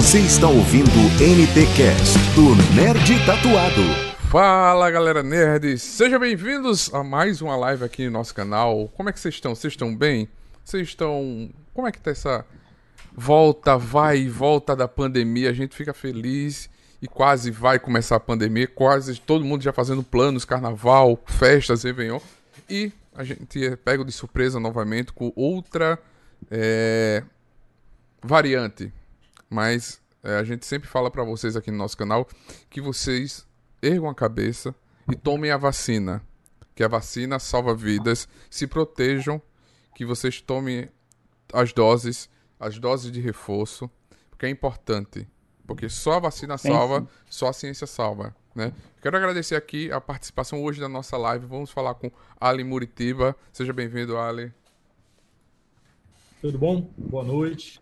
Você está ouvindo o NT Cast do Nerd Tatuado. Fala galera nerd, sejam bem-vindos a mais uma live aqui no nosso canal. Como é que vocês estão? Vocês estão bem? Vocês estão. Como é que tá essa volta, vai e volta da pandemia? A gente fica feliz e quase vai começar a pandemia, quase todo mundo já fazendo planos, carnaval, festas, Réveillon. E a gente é pego de surpresa novamente com outra é, variante. Mas é, a gente sempre fala para vocês aqui no nosso canal que vocês ergam a cabeça e tomem a vacina. Que a vacina salva vidas. Se protejam, que vocês tomem as doses, as doses de reforço, porque é importante. Porque só a vacina salva, só a ciência salva. Né? Quero agradecer aqui a participação hoje da nossa live. Vamos falar com Ali Muritiba. Seja bem-vindo, Ali. Tudo bom? Boa noite.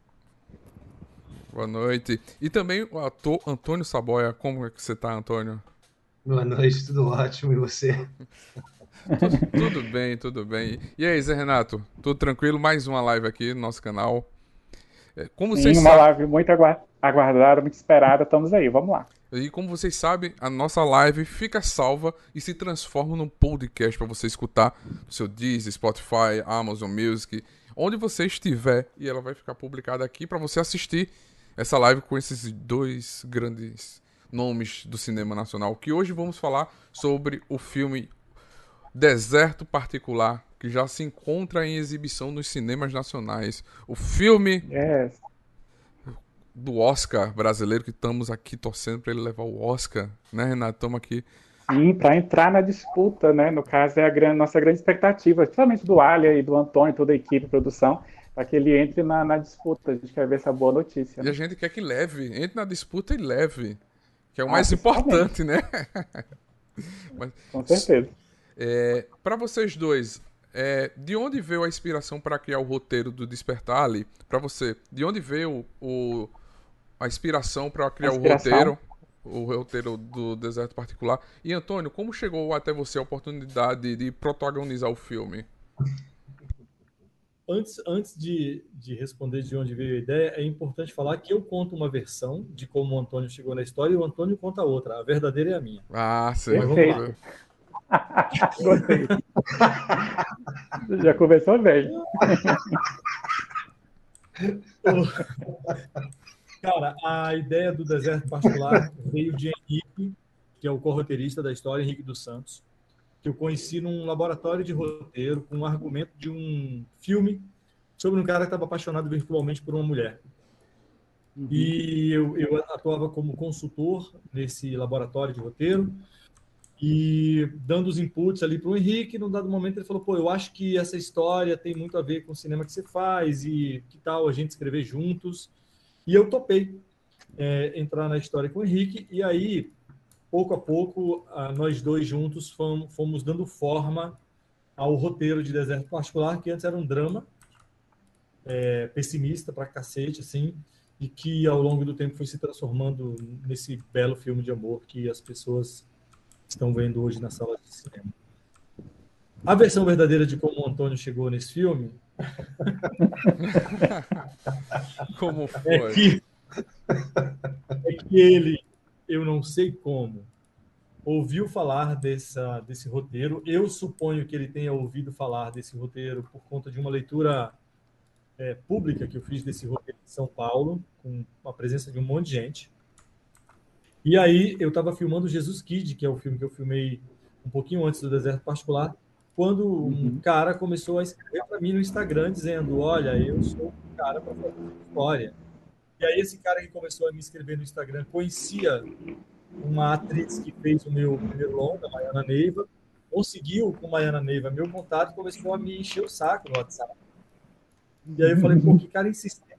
Boa noite. E também o ator Antônio Saboia. Como é que você tá, Antônio? Boa noite, tudo ótimo. E você? tudo, tudo bem, tudo bem. E aí, Zé Renato? Tudo tranquilo? Mais uma live aqui no nosso canal. É, como Sim, vocês uma sabem... live muito aguardada, muito esperada. Estamos aí, vamos lá. E como vocês sabem, a nossa live fica salva e se transforma num podcast para você escutar no seu Deezer, Spotify, Amazon Music, onde você estiver. E ela vai ficar publicada aqui para você assistir essa live com esses dois grandes nomes do cinema nacional. Que hoje vamos falar sobre o filme Deserto Particular, que já se encontra em exibição nos cinemas nacionais. O filme yes do Oscar brasileiro, que estamos aqui torcendo para ele levar o Oscar, né, Renato? Estamos aqui. Sim, para entrar na disputa, né? No caso, é a grande, nossa grande expectativa, principalmente do Alia e do Antônio, toda a equipe de produção, para que ele entre na, na, disputa. A gente quer ver essa boa notícia. Né? E a gente quer que leve, entre na disputa e leve, que é o ah, mais importante, né? Mas, Com certeza. É, para vocês dois, é, de onde veio a inspiração para criar o roteiro do Despertar ali? Para você, de onde veio o, a inspiração para criar inspiração. o roteiro, o roteiro do Deserto Particular. E Antônio, como chegou até você a oportunidade de protagonizar o filme? Antes, antes de, de responder de onde veio a ideia, é importante falar que eu conto uma versão de como o Antônio chegou na história e o Antônio conta outra. A verdadeira é a minha. Ah, sim. Gostei. Já começou bem. Cara, a ideia do deserto particular veio de Henrique, que é o corroteirista da história, Henrique dos Santos, que eu conheci num laboratório de roteiro com um argumento de um filme sobre um cara que estava apaixonado virtualmente por uma mulher. Uhum. E eu, eu atuava como consultor nesse laboratório de roteiro e dando os inputs ali para o Henrique. Num dado momento, ele falou: pô, eu acho que essa história tem muito a ver com o cinema que você faz e que tal a gente escrever juntos. E eu topei é, entrar na história com o Henrique, e aí, pouco a pouco, nós dois juntos fomos, fomos dando forma ao roteiro de Deserto Particular, que antes era um drama é, pessimista pra cacete, assim, e que ao longo do tempo foi se transformando nesse belo filme de amor que as pessoas estão vendo hoje na sala de cinema. A versão verdadeira de como o Antônio chegou nesse filme como é foi? É que, é que ele, eu não sei como, ouviu falar dessa, desse roteiro. Eu suponho que ele tenha ouvido falar desse roteiro por conta de uma leitura é, pública que eu fiz desse roteiro em São Paulo, com a presença de um monte de gente. E aí eu estava filmando Jesus Kid, que é o filme que eu filmei um pouquinho antes do Deserto Particular, quando um uhum. cara começou a escrever para mim no Instagram dizendo: Olha, eu sou um cara para fazer história. E aí, esse cara que começou a me escrever no Instagram conhecia uma atriz que fez o meu primeiro longa, Maiana Neiva, conseguiu com Maiana Neiva meu contato e começou a me encher o saco no WhatsApp. E aí eu falei: Pô, que cara insistente.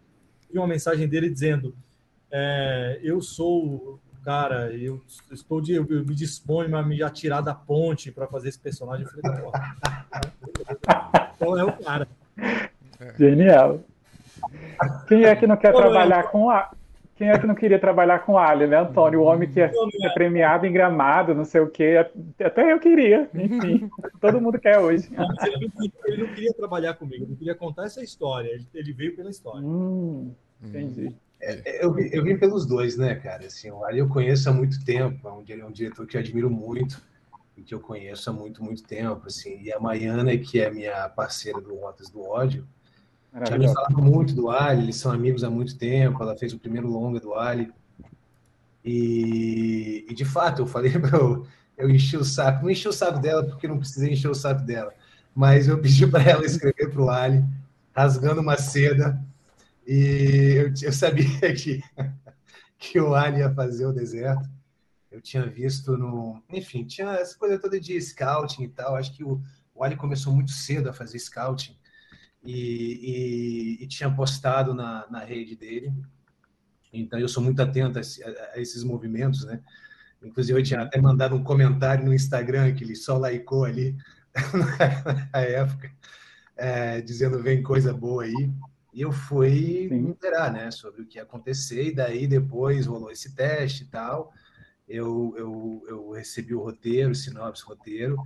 E uma mensagem dele dizendo: é, Eu sou cara, eu estou de, eu me disponho a me atirar da ponte para fazer esse personagem. Eu falei, qual é o cara? Genial. Quem é que não quer trabalhar com a quem é que não queria trabalhar com Ali, né, Antônio? O homem que é, é premiado em gramado, não sei o quê. Até eu queria, enfim. todo mundo quer hoje. Ele não, ele não, queria trabalhar comigo, ele queria contar essa história. Ele, ele veio pela história. Hum, entendi. É, eu, eu vim pelos dois, né, cara? Assim, o Ali eu conheço há muito tempo, é um, é um diretor que eu admiro muito e que eu conheço há muito, muito tempo, assim. E a Maiana, que é minha parceira do Rotas do Ódio, já me falava muito do Ali, eles são amigos há muito tempo, ela fez o primeiro longa do Ali. E, e de fato, eu falei para eu, eu enchi o saco, não enchi o saco dela porque não precisei encher o saco dela, mas eu pedi para ela escrever para o Ali, rasgando uma seda, e eu, eu sabia que, que o Ali ia fazer o deserto. Eu tinha visto no. Enfim, tinha essa coisa toda de scouting e tal. Acho que o, o Ali começou muito cedo a fazer scouting e, e, e tinha postado na, na rede dele. Então, eu sou muito atento a, a, esses movimentos, né? Inclusive, eu tinha até mandado um comentário no Instagram que ele só laicou ali na época, é, dizendo vem coisa boa aí. E eu fui me interar, né, sobre o que ia acontecer, e daí depois rolou esse teste e tal. Eu, eu, eu recebi o roteiro, o sinopse roteiro,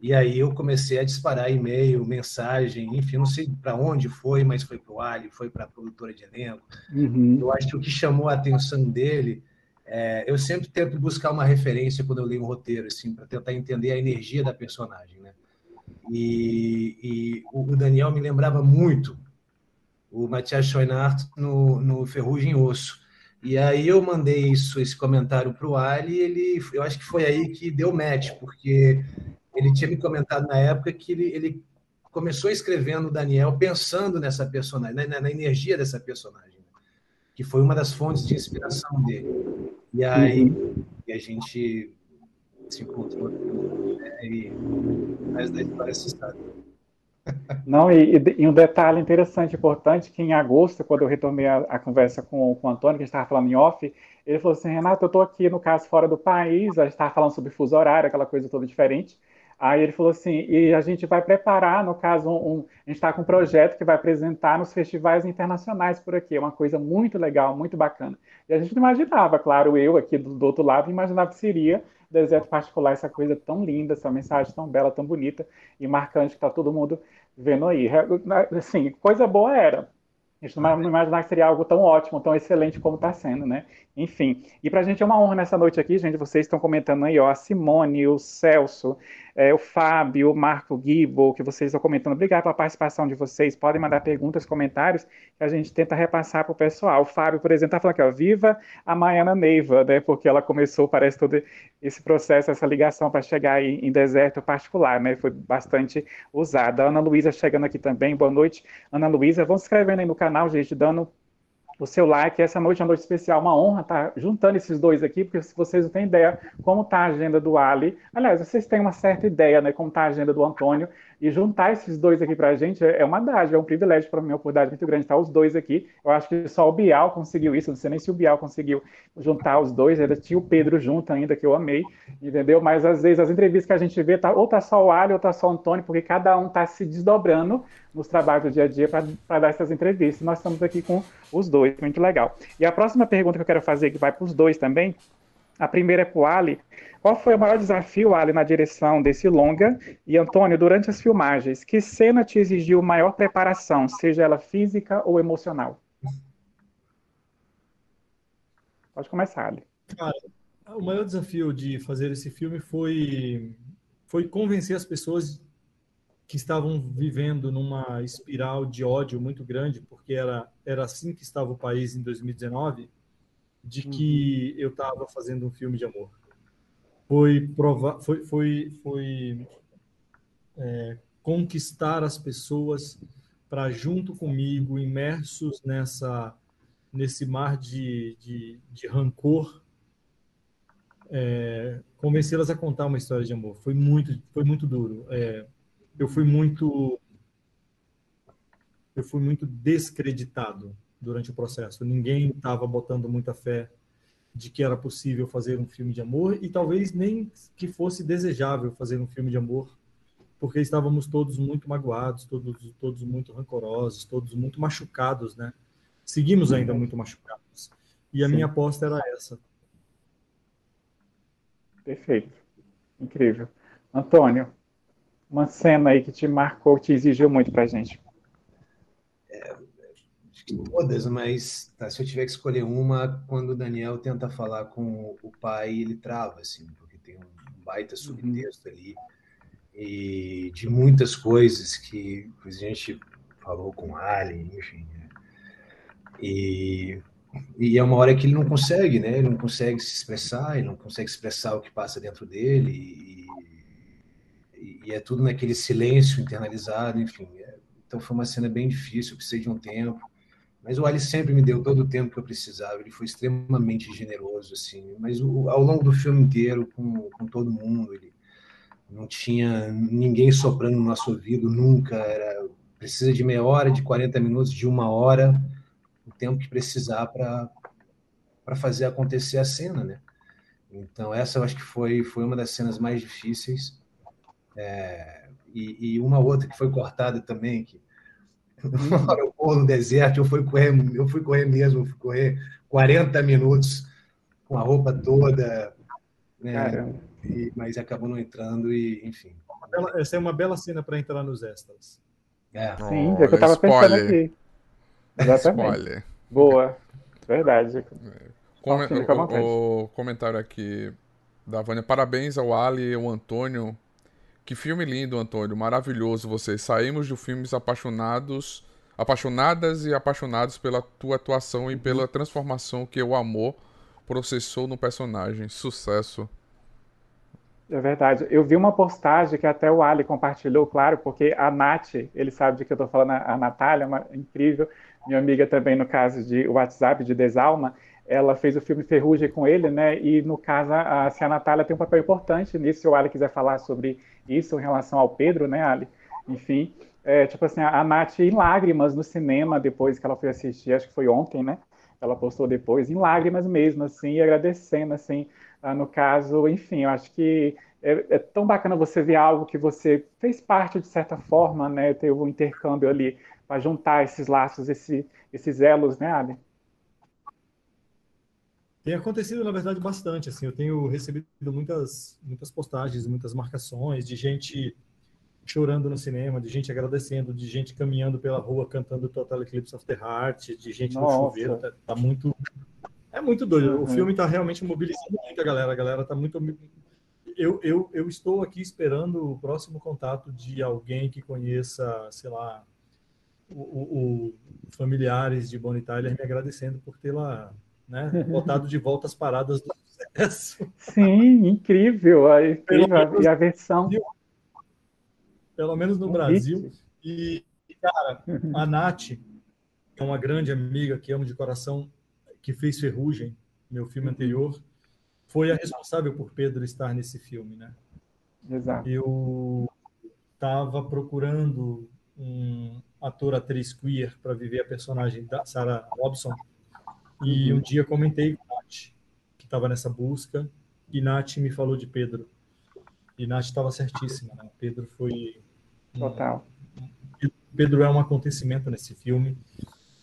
e aí eu comecei a disparar e-mail, mensagem, enfim, não sei para onde foi, mas foi para o Ali, foi para a produtora de elenco. Uhum. Eu acho que o que chamou a atenção dele, é, eu sempre tento buscar uma referência quando eu leio um roteiro, assim, para tentar entender a energia da personagem, né? E, e o Daniel me lembrava muito o Matias Schoenhardt no, no Ferrugem Osso. E aí eu mandei isso, esse comentário para o Ali, e ele, eu acho que foi aí que deu match, porque ele tinha me comentado na época que ele, ele começou escrevendo o Daniel pensando nessa personagem, na, na, energia dessa personagem, que foi uma das fontes de inspiração dele. E aí uhum. e a gente se encontrou né, e mais da história se sabe. Não, e, e, um detalhe interessante, importante, que em agosto, quando eu retomei a, a conversa com, com o Antônio, que a gente estava falando em off, ele falou assim, Renato, eu estou aqui, no caso, fora do país, a gente estava falando sobre fuso horário, aquela coisa toda diferente, Aí ele falou assim, e a gente vai preparar, no caso, um, a gente está com um projeto que vai apresentar nos festivais internacionais por aqui, é uma coisa muito legal, muito bacana. E a gente não imaginava, claro, eu aqui do, do outro lado, imaginava que seria deserto particular, essa coisa tão linda, essa mensagem tão bela, tão bonita e marcante que está todo mundo vendo aí. Assim, coisa boa era. A gente não imaginava que seria algo tão ótimo, tão excelente como está sendo, né? Enfim. E para a gente é uma honra nessa noite aqui, gente. Vocês estão comentando aí, ó, a Simone, o Celso, é, o Fábio, o Marco Guibo, que vocês estão comentando. Obrigado pela participação de vocês. Podem mandar perguntas, comentários, que a gente tenta repassar para o pessoal. O Fábio, por exemplo, está falando aqui, ó, viva a Maiana Neiva, né? Porque ela começou, parece, todo esse processo, essa ligação para chegar em, em, deserto particular, né? Foi bastante usada. A Ana Luísa chegando aqui também. Boa noite, Ana Luísa. Vão se inscrevendo aí no canal, gente, dando o seu like. Essa noite é uma noite especial, uma honra estar juntando esses dois aqui, porque se vocês não têm ideia como está a agenda do Ali, aliás, vocês têm uma certa ideia, né, como está a agenda do Antônio, e juntar esses dois aqui para a gente é uma dádiva, é um privilégio para mim, uma oportunidade muito grande estar os dois aqui. Eu acho que só o Bial conseguiu isso, não sei nem se o Bial conseguiu juntar os dois, ainda tinha o Pedro junto ainda, que eu amei, entendeu? Mas às vezes as entrevistas que a gente vê, tá, ou tá só o Ali ou tá só o Antônio, porque cada um está se desdobrando nos trabalhos do dia a dia para dar essas entrevistas. Nós estamos aqui com os dois, muito legal. E a próxima pergunta que eu quero fazer, que vai para os dois também, a primeira é para o Ali. Qual foi o maior desafio, Ali, na direção desse longa? E, Antônio, durante as filmagens, que cena te exigiu maior preparação, seja ela física ou emocional? Pode começar, Ali. Cara, o maior desafio de fazer esse filme foi, foi convencer as pessoas que estavam vivendo numa espiral de ódio muito grande, porque era, era assim que estava o país em 2019, de que uhum. eu estava fazendo um filme de amor. Foi provar, foi, foi, foi é, conquistar as pessoas para junto comigo, imersos nessa nesse mar de, de, de rancor, é, convencê-las a contar uma história de amor. Foi muito, foi muito duro. É, eu fui muito, eu fui muito descreditado durante o processo. Ninguém estava botando muita fé de que era possível fazer um filme de amor e talvez nem que fosse desejável fazer um filme de amor, porque estávamos todos muito magoados, todos todos muito rancorosos, todos muito machucados, né? Seguimos ainda muito machucados. E a Sim. minha aposta era essa. Perfeito. Incrível. Antônio, uma cena aí que te marcou, te exigiu muito pra gente todas, mas tá, se eu tiver que escolher uma, quando o Daniel tenta falar com o pai, ele trava, assim, porque tem um baita uhum. subtexto ali e de muitas coisas que a gente falou com Ali, enfim. Né? E, e é uma hora que ele não consegue, né? Ele não consegue se expressar, ele não consegue expressar o que passa dentro dele e, e, e é tudo naquele silêncio internalizado, enfim. É, então foi uma cena bem difícil, eu precisei de um tempo. Mas o Ali sempre me deu todo o tempo que eu precisava. Ele foi extremamente generoso, assim. Mas o, ao longo do filme inteiro, com, com todo mundo, ele não tinha ninguém soprando no nosso ouvido nunca. Era precisa de meia hora, de 40 minutos, de uma hora, o tempo que precisar para para fazer acontecer a cena, né? Então essa eu acho que foi foi uma das cenas mais difíceis. É, e, e, uma outra que foi cortada também que uma hora eu vou no deserto, eu fui correr, eu fui correr mesmo, fui correr 40 minutos com a roupa toda, né? E, mas acabou não entrando e, enfim. Essa é uma bela cena para entrar nos extras. É. Sim, é o que eu estava pensando aqui. Exatamente. Spoiler. Boa, verdade. Come, o, o, comentário aqui da Vânia. Parabéns ao Ali e ao Antônio. Que filme lindo, Antônio. Maravilhoso vocês. Saímos de filmes apaixonados, apaixonadas e apaixonados pela tua atuação e pela transformação que o amor processou no personagem. Sucesso. É verdade. Eu vi uma postagem que até o Ali compartilhou, claro, porque a Nath, ele sabe de que eu estou falando, a Natália, uma incrível, minha amiga também no caso de WhatsApp, de Desalma, ela fez o filme Ferrugem com ele, né? E no caso, a, se a Natália tem um papel importante nisso, se o Ali quiser falar sobre isso em relação ao Pedro, né, Ali? Enfim, é, tipo assim, a, a Nath em lágrimas no cinema, depois que ela foi assistir, acho que foi ontem, né? Ela postou depois, em lágrimas mesmo, assim, e agradecendo, assim, ah, no caso, enfim, eu acho que é, é, tão bacana você ver algo que você fez parte de certa forma, né? Ter um intercâmbio ali para juntar esses laços, esse, esses elos, né, Ali? Tem acontecido, na verdade, bastante. Assim, eu tenho recebido muitas, muitas postagens, muitas marcações de gente chorando no cinema, de gente agradecendo, de gente caminhando pela rua cantando Total Eclipse of the Heart, de gente Nossa. no chuveiro. Tá, tá muito é muito doido. Uhum. O filme está realmente mobilizando muito a galera. A galera está muito. Eu, eu, eu estou aqui esperando o próximo contato de alguém que conheça, sei lá, o, o, o familiares de Bonnie Tyler me agradecendo por tê-la né, botado de volta as paradas do sucesso. Sim, incrível. A, incrível. e a versão. Pelo menos no Brasil. E, cara, a Nath é uma grande amiga que amo de coração que fez Ferrugem, meu filme anterior, foi a responsável por Pedro estar nesse filme, né? Exato. Eu estava procurando um ator, atriz queer para viver a personagem da Sarah Robson e uhum. um dia comentei com a Nath, que estava nessa busca, e Nath me falou de Pedro. E Nath estava certíssima, né? Pedro foi... Total. Pedro é um acontecimento nesse filme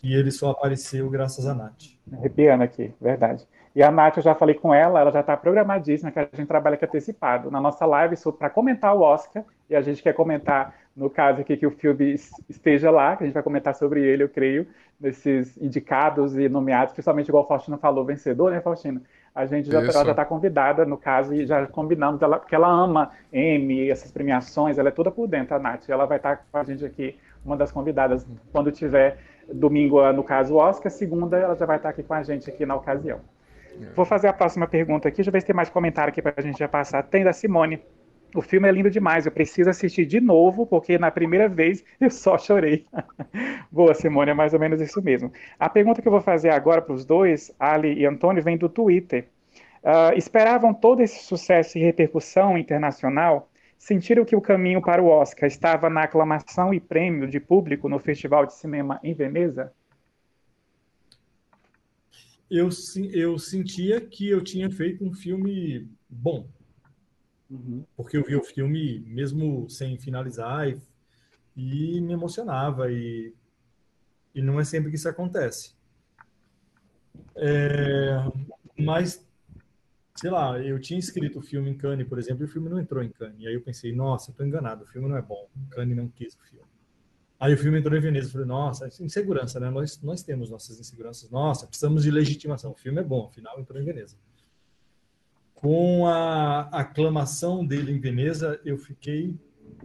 e ele só apareceu graças a Nath. Arrepiando aqui, verdade. E a Nath, eu já falei com ela, ela já está programadíssima, que a gente trabalha com antecipado. Na nossa live, para comentar o Oscar, e a gente quer comentar, no caso aqui, que o filme esteja lá, que a gente vai comentar sobre ele, eu creio, nesses indicados e nomeados, principalmente igual o Faustino falou, vencedor, né, Faustino? A gente já está convidada, no caso, e já combinamos, ela, porque ela ama M, essas premiações, ela é toda por dentro, a Nath. Ela vai estar tá com a gente aqui, uma das convidadas, quando tiver Domingo, no caso, o Oscar. Segunda, ela já vai estar aqui com a gente aqui na ocasião. É. Vou fazer a próxima pergunta aqui. Deixa eu ver se tem mais comentário aqui para a gente já passar. Tem da Simone. O filme é lindo demais. Eu preciso assistir de novo, porque na primeira vez eu só chorei. Boa, Simone, é mais ou menos isso mesmo. A pergunta que eu vou fazer agora para os dois, Ali e Antônio, vem do Twitter. Uh, esperavam todo esse sucesso e repercussão internacional Sentiram que o caminho para o Oscar estava na aclamação e prêmio de público no Festival de Cinema em Veneza? Eu, eu sentia que eu tinha feito um filme bom. Uhum. Porque eu vi o filme mesmo sem finalizar e, e me emocionava. E, e não é sempre que isso acontece. É, mas sei lá, eu tinha escrito o filme em Cannes, por exemplo, e o filme não entrou em Cannes. E aí eu pensei, nossa, estou enganado, o filme não é bom. Cannes não quis o filme. Aí o filme entrou em Veneza. Eu falei, nossa, insegurança, né? Nós, nós temos nossas inseguranças. Nossa, precisamos de legitimação. O filme é bom, afinal entrou em Veneza. Com a aclamação dele em Veneza, eu fiquei,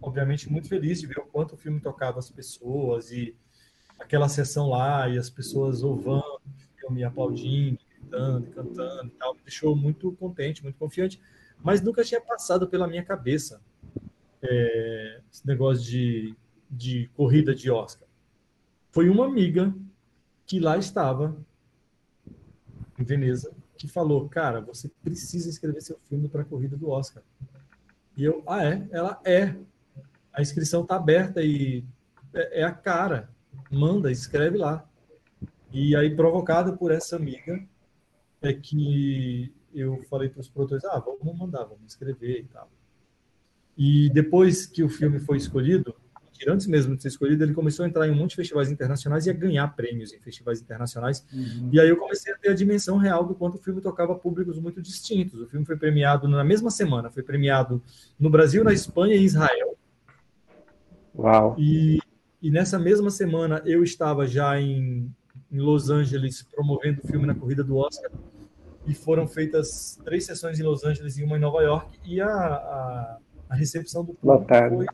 obviamente, muito feliz de ver o quanto o filme tocava as pessoas e aquela sessão lá e as pessoas ovando o filme, aplaudindo, gritando, cantando e tal. Me deixou muito contente, muito confiante. Mas nunca tinha passado pela minha cabeça é, esse negócio de de corrida de Oscar. Foi uma amiga que lá estava, em Veneza, que falou: Cara, você precisa escrever seu filme para a corrida do Oscar. E eu, ah, é? Ela é. A inscrição está aberta e é, é a cara. Manda, escreve lá. E aí, provocado por essa amiga, é que eu falei para os produtores: ah, vamos mandar, vamos escrever e tal. E depois que o filme foi escolhido, antes mesmo de ser escolhido, ele começou a entrar em um monte de festivais internacionais e a ganhar prêmios em festivais internacionais. Uhum. E aí eu comecei a ter a dimensão real do quanto o filme tocava públicos muito distintos. O filme foi premiado na mesma semana, foi premiado no Brasil, na Espanha e Israel. Uau! E, e nessa mesma semana eu estava já em, em Los Angeles promovendo o filme na corrida do Oscar e foram feitas três sessões em Los Angeles e uma em Nova York e a, a, a recepção do público Lotado. foi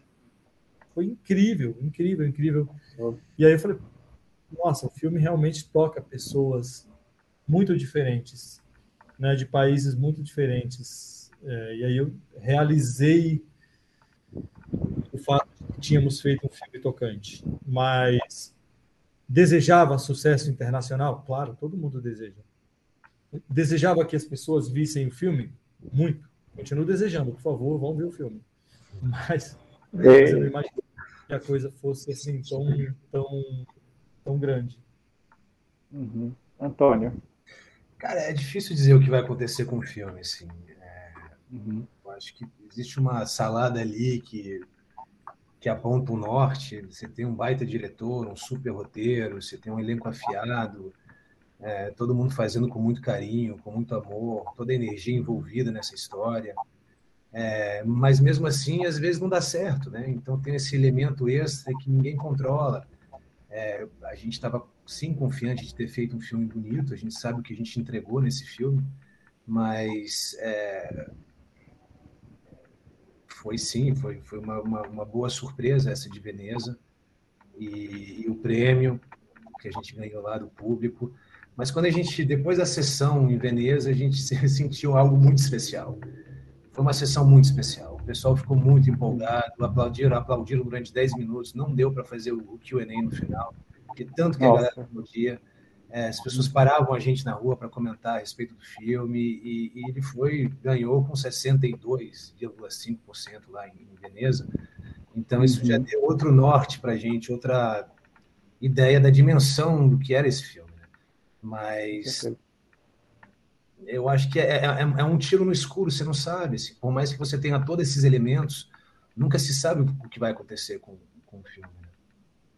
foi incrível, incrível, incrível. E aí eu falei, nossa, o filme realmente toca pessoas muito diferentes, né, de países muito diferentes. É, e aí eu realizei o fato de que tínhamos feito um filme tocante, mas desejava sucesso internacional? Claro, todo mundo deseja. Desejava que as pessoas vissem o filme? Muito. Continuo desejando, por favor, vão ver o filme. Mas, mas eu não imagino que a coisa fosse assim tão, tão, tão grande. Uhum. Antônio. Cara, é difícil dizer o que vai acontecer com o filme, assim. É, uhum. Eu acho que existe uma salada ali que, que aponta o norte. Você tem um baita diretor, um super roteiro, você tem um elenco afiado, é, todo mundo fazendo com muito carinho, com muito amor, toda a energia envolvida nessa história. É, mas mesmo assim, às vezes não dá certo, né? Então tem esse elemento extra que ninguém controla. É, a gente estava sim confiante de ter feito um filme bonito, a gente sabe o que a gente entregou nesse filme, mas é, foi sim, foi, foi uma, uma, uma, boa surpresa essa de Veneza e, e o prêmio que a gente ganhou lá do público. Mas quando a gente, depois da sessão em Veneza, a gente sentiu algo muito especial. Foi uma sessão muito especial. O pessoal ficou muito empolgado, aplaudiram, aplaudiram durante 10 minutos. Não deu para fazer o QA no final, porque tanto que Nossa. a galera aplaudia. É, as pessoas paravam a gente na rua para comentar a respeito do filme e, e ele foi ganhou com 62,5% lá em, em Veneza. Então isso já uhum. deu outro norte para a gente, outra ideia da dimensão do que era esse filme. Né? Mas eu acho que é, é, é, é, um tiro no escuro, você não sabe. Assim, por mais que você tenha todos esses elementos, nunca se sabe o que vai acontecer com, com o filme. Né?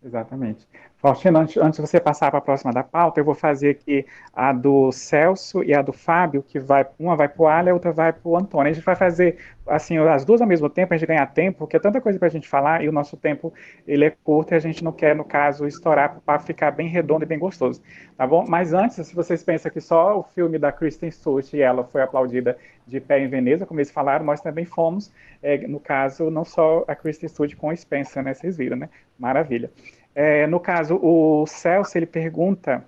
Exatamente. Faustino, antes, antes de você passar para a próxima da pauta, eu vou fazer aqui a do Celso e a do Fábio, que vai, uma vai para o Ali, a outra vai para o Antônio. A gente vai fazer assim as duas ao mesmo tempo, a gente ganhar tempo, porque é tanta coisa para a gente falar e o nosso tempo ele é curto e a gente não quer, no caso, estourar para ficar bem redondo e bem gostoso, tá bom? Mas antes, se vocês pensam que só o filme da Kristen Stewart e ela foi aplaudida de pé em Veneza, como eles falaram, nós também fomos, é, no caso, não só a Kristen Stewart com o Spencer, né? Vocês viram, né? Maravilha. É, no caso, o Celso, ele pergunta,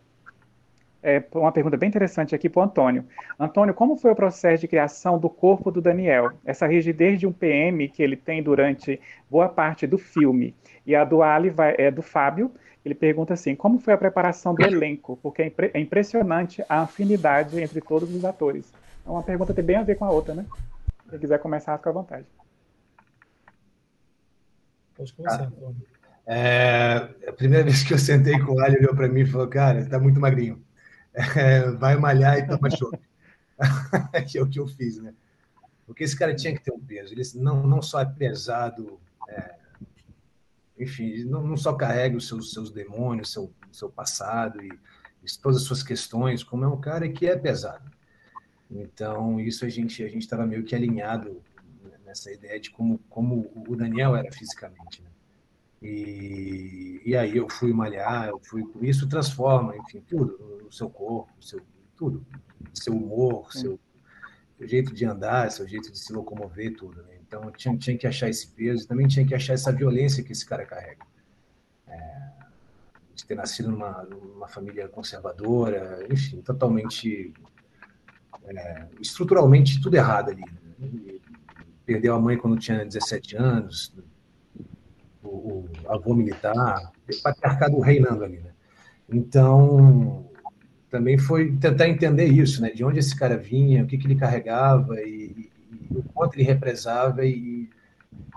é, uma pergunta bem interessante aqui para o Antônio. Antônio, como foi o processo de criação do corpo do Daniel? Essa rigidez de um PM que ele tem durante boa parte do filme. E a do Ali vai, é do Fábio, ele pergunta assim, como foi a preparação do elenco? Porque é, impre é impressionante a afinidade entre todos os atores. É uma pergunta que tem bem a ver com a outra, né? Se quiser começar, fica à vontade. Pode começar, Antônio. É, a primeira vez que eu sentei com o Ali, olhou para mim e falou: Cara, está muito magrinho. É, vai malhar e toma choque. que é o que eu fiz, né? Porque esse cara tinha que ter um peso. Ele não, não só é pesado, é, enfim, não, não, só carrega os seus, seus demônios, seu, seu passado e, e todas as suas questões, como é um cara que é pesado. Então, isso a gente a gente estava meio que alinhado nessa ideia de como, como o Daniel era fisicamente. Né? E, e aí eu fui malhar, eu fui, isso transforma, enfim, tudo, o seu corpo, seu, tudo, seu humor, seu, seu jeito de andar, seu jeito de se locomover, tudo. Né? Então tinha, tinha que achar esse peso, também tinha que achar essa violência que esse cara carrega. É, de ter nascido numa, numa família conservadora, enfim, totalmente é, estruturalmente tudo errado ali. Né? Perdeu a mãe quando tinha 17 anos, o, avô militar, o patriarcado reinando ali. Né? Então, também foi tentar entender isso, né? de onde esse cara vinha, o que, que ele carregava e, e, o quanto ele represava e,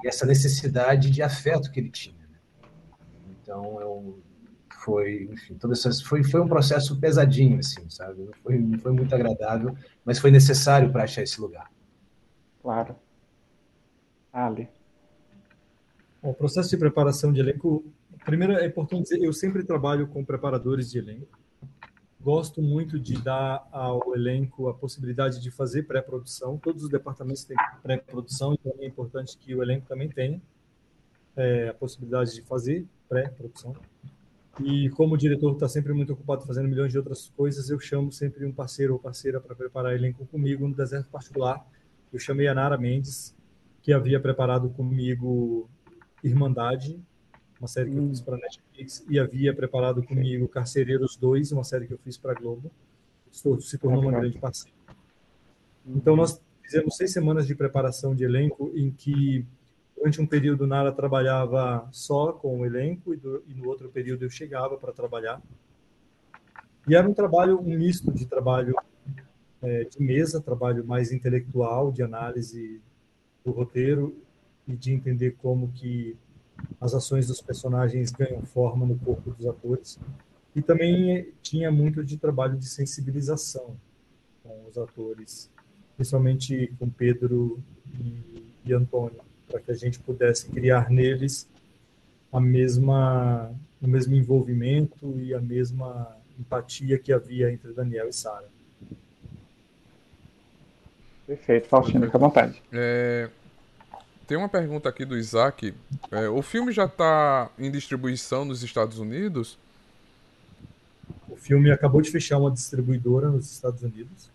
e, essa necessidade de afeto que ele tinha. Né? Então, é um, foi, enfim, todas essas, foi, foi um processo pesadinho, assim, sabe? Não foi, não foi muito agradável, mas foi necessário para achar esse lugar. Claro. Ali. O processo de preparação de elenco, primeiro é importante dizer, eu sempre trabalho com preparadores de elenco. Gosto muito de dar ao elenco a possibilidade de fazer pré-produção. Todos os departamentos têm pré-produção, então é importante que o elenco também tenha é, a possibilidade de fazer pré-produção. E como o diretor está sempre muito ocupado fazendo milhões de outras coisas, eu chamo sempre um parceiro ou parceira para preparar elenco comigo no deserto particular. Eu chamei a Nara Mendes, que havia preparado comigo Irmandade, uma série que hum. eu fiz para Netflix, e havia preparado comigo Carcereiros 2, uma série que eu fiz para Globo. Se tornou uma grande parceira. Então, nós fizemos seis semanas de preparação de elenco em que Durante um período, Nara trabalhava só com o elenco e, do, e no outro período eu chegava para trabalhar. E era um trabalho, um misto de trabalho é, de mesa, trabalho mais intelectual, de análise do roteiro e de entender como que as ações dos personagens ganham forma no corpo dos atores. E também tinha muito de trabalho de sensibilização com os atores, principalmente com Pedro e, e Antônio para que a gente pudesse criar neles a mesma o mesmo envolvimento e a mesma empatia que havia entre Daniel e Sara. Perfeito, Faustino, fica à vontade. É, tem uma pergunta aqui do Isaac. É, o filme já está em distribuição nos Estados Unidos? O filme acabou de fechar uma distribuidora nos Estados Unidos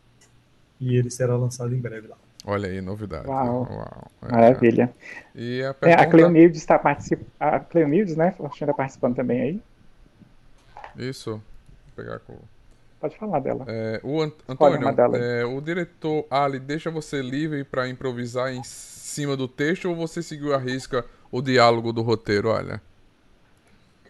e ele será lançado em breve lá. Olha aí, novidade. Uau. Uau. É. Maravilha. E a, pergunta... é, a Cleomildes está participando. A Cleomildes, né? Está participando também aí. Isso. Vou pegar com. Pode falar dela. É, o Ant Antônio, é, o diretor Ali deixa você livre para improvisar em cima do texto ou você seguiu a risca o diálogo do roteiro? Olha.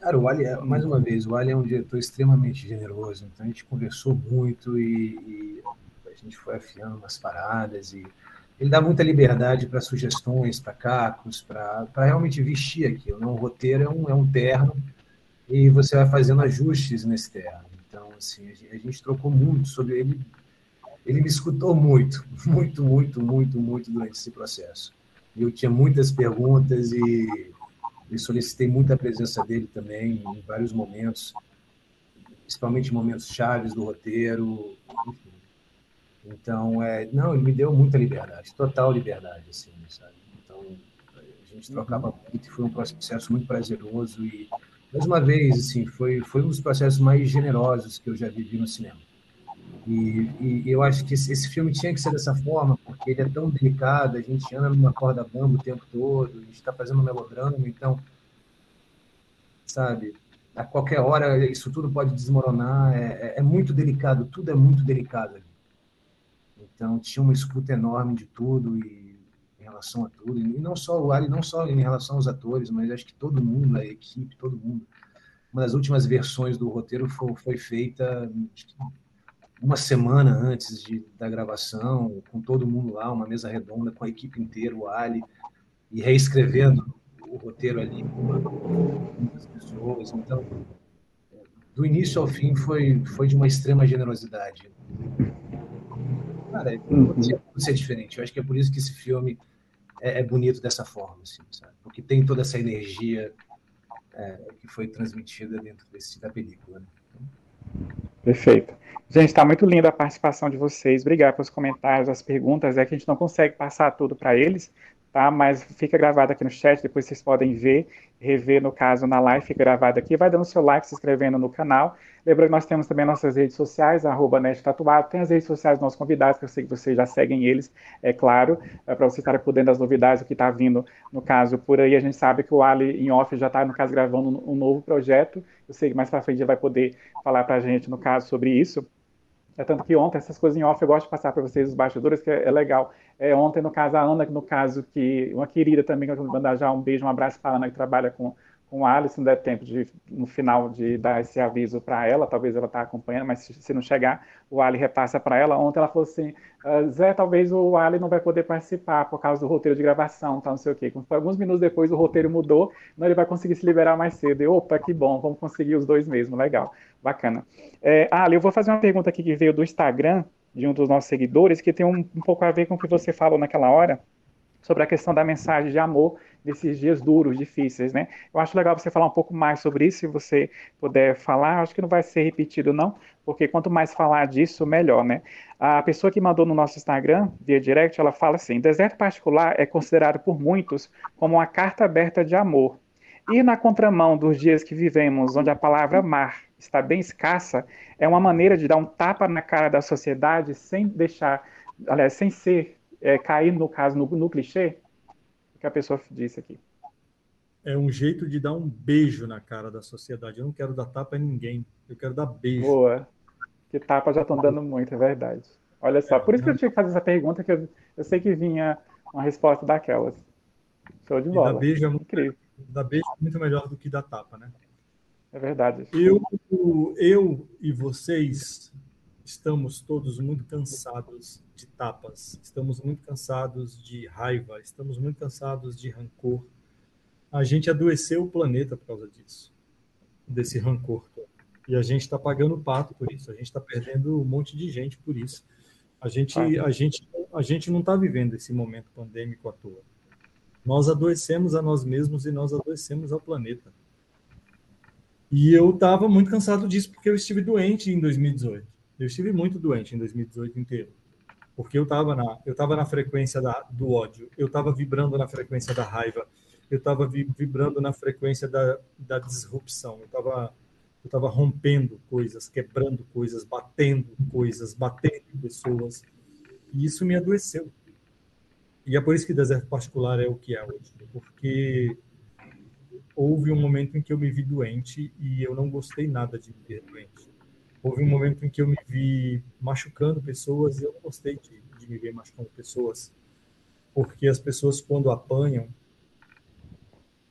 Cara, o Ali, é, mais uma vez, o Ali é um diretor extremamente generoso, então a gente conversou muito e, e a gente foi afiando umas paradas e ele dá muita liberdade para sugestões, para cacos, para realmente vestir aquilo. Né? O roteiro é um, é um terno e você vai fazendo ajustes nesse terno. Então, assim, a gente trocou muito sobre ele. Ele me escutou muito, muito, muito, muito, muito durante esse processo. Eu tinha muitas perguntas e, e solicitei muita presença dele também em vários momentos, principalmente momentos chaves do roteiro. Enfim, então, é, não, ele me deu muita liberdade, total liberdade, assim, sabe? Então, a gente trocava uhum. muito e foi um processo muito prazeroso e, mais uma vez, assim, foi, foi um dos processos mais generosos que eu já vivi no cinema. E, e eu acho que esse, esse, filme tinha que ser dessa forma, porque ele é tão delicado, a gente anda numa corda bamba o tempo todo, a gente está fazendo um melodrama, então, sabe, a qualquer hora isso tudo pode desmoronar, é, é, é muito delicado, tudo é muito delicado então, tinha uma escuta enorme de tudo e relação a tudo. E não só o Ali, não só em relação aos atores, mas acho que todo mundo, a equipe, todo mundo. Uma das últimas versões do roteiro foi, foi feita uma semana antes de, da gravação, com todo mundo lá, uma mesa redonda, com a equipe inteira, o Ali, e reescrevendo o roteiro ali com muitas pessoas. Então, do início ao fim, foi, foi de uma extrema generosidade. Cara, não podia ser diferente. Eu acho que é por isso que esse filme é, é bonito dessa forma, assim? Porque tem toda essa energia é, que foi transmitida dentro desse, da película. Né? Perfeito. Gente, está muito linda a participação de vocês. Obrigado pelos comentários, as perguntas. É que a gente não consegue passar tudo para eles, tá? Mas fica gravado aqui no chat, depois vocês podem ver, rever, no caso, na live, fica gravado aqui. Vai dando seu like, se inscrevendo no canal. Lembrando que nós temos também nossas redes sociais, arroba Tatuado. Tem as redes sociais dos nossos convidados, que eu sei que vocês já seguem eles, é claro, é para vocês estarem por dentro das novidades, o que está vindo, no caso, por aí. A gente sabe que o Ali em off já está, no caso, gravando um novo projeto. Eu sei que mais para frente já vai poder falar para a gente, no caso, sobre isso. É tanto que ontem, essas coisas em off, eu gosto de passar para vocês os bastidores, que é, é legal. É, ontem, no caso, a Ana, no caso, que uma querida também, que eu vou mandar já um beijo, um abraço para a Ana, que trabalha com com a Alice, não der tempo de, no final de dar esse aviso para ela, talvez ela está acompanhando, mas se, se, não chegar, o Ali repassa para ela. Ontem ela falou assim, ah, Zé, talvez o Ali não vai poder participar por causa do roteiro de gravação, tá, não sei o quê. Alguns minutos depois o roteiro mudou, não ele vai conseguir se liberar mais cedo. E, opa, que bom, vamos conseguir os dois mesmo, legal, bacana. É, Ali, eu vou fazer uma pergunta aqui que veio do Instagram, de um dos nossos seguidores, que tem um, um pouco a ver com o que você falou naquela hora, sobre a questão da mensagem de amor desses dias duros, difíceis, né? Eu acho legal você falar um pouco mais sobre isso, se você puder falar. Acho que não vai ser repetido, não, porque quanto mais falar disso, melhor, né? A pessoa que mandou no nosso Instagram, via direct, ela fala assim: deserto particular é considerado por muitos como uma carta aberta de amor. E na contramão dos dias que vivemos, onde a palavra mar está bem escassa, é uma maneira de dar um tapa na cara da sociedade sem deixar, aliás, sem ser, é, cair no caso, no, no clichê, que a pessoa disse aqui. É um jeito de dar um beijo na cara da sociedade. Eu não quero dar tapa a ninguém. Eu quero dar beijo. Boa. Que tapa já estão dando muito, é verdade. Olha só, é, por isso que eu tinha que fazer essa pergunta, que eu, eu sei que vinha uma resposta daquelas. Show de bola. Dar beijo é muito, incrível. Dar beijo é muito melhor do que dar tapa, né? É verdade. Eu, eu e vocês estamos todos muito cansados de tapas, estamos muito cansados de raiva, estamos muito cansados de rancor. A gente adoeceu o planeta por causa disso, desse rancor. E a gente está pagando pato por isso, a gente está perdendo um monte de gente por isso. A gente, a gente, a gente não está vivendo esse momento pandêmico à toa. Nós adoecemos a nós mesmos e nós adoecemos ao planeta. E eu estava muito cansado disso porque eu estive doente em 2018. Eu estive muito doente em 2018 inteiro, porque eu estava na, eu tava na frequência da, do ódio, eu estava vibrando na frequência da raiva, eu estava vibrando na frequência da, da disrupção, eu estava eu tava rompendo coisas, quebrando coisas, batendo coisas, batendo pessoas, e isso me adoeceu. E é por isso que deserto particular é o que é hoje, porque houve um momento em que eu me vi doente e eu não gostei nada de me ver doente houve um momento em que eu me vi machucando pessoas e eu gostei de, de me ver machucando pessoas, porque as pessoas, quando apanham,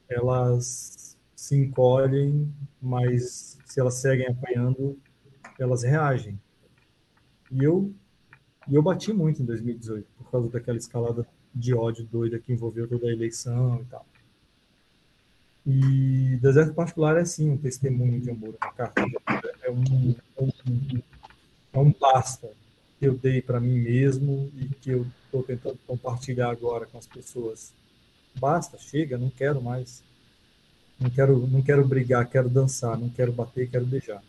elas se encolhem, mas se elas seguem apanhando, elas reagem. E eu, e eu bati muito em 2018, por causa daquela escalada de ódio doida que envolveu toda a eleição e tal. E Deserto Particular é sim um testemunho de amor, uma carta de amor é um, é um, é um basta que eu dei para mim mesmo e que eu estou tentando compartilhar agora com as pessoas. Basta, chega, não quero mais. Não quero, não quero brigar, quero dançar, não quero bater, quero beijar.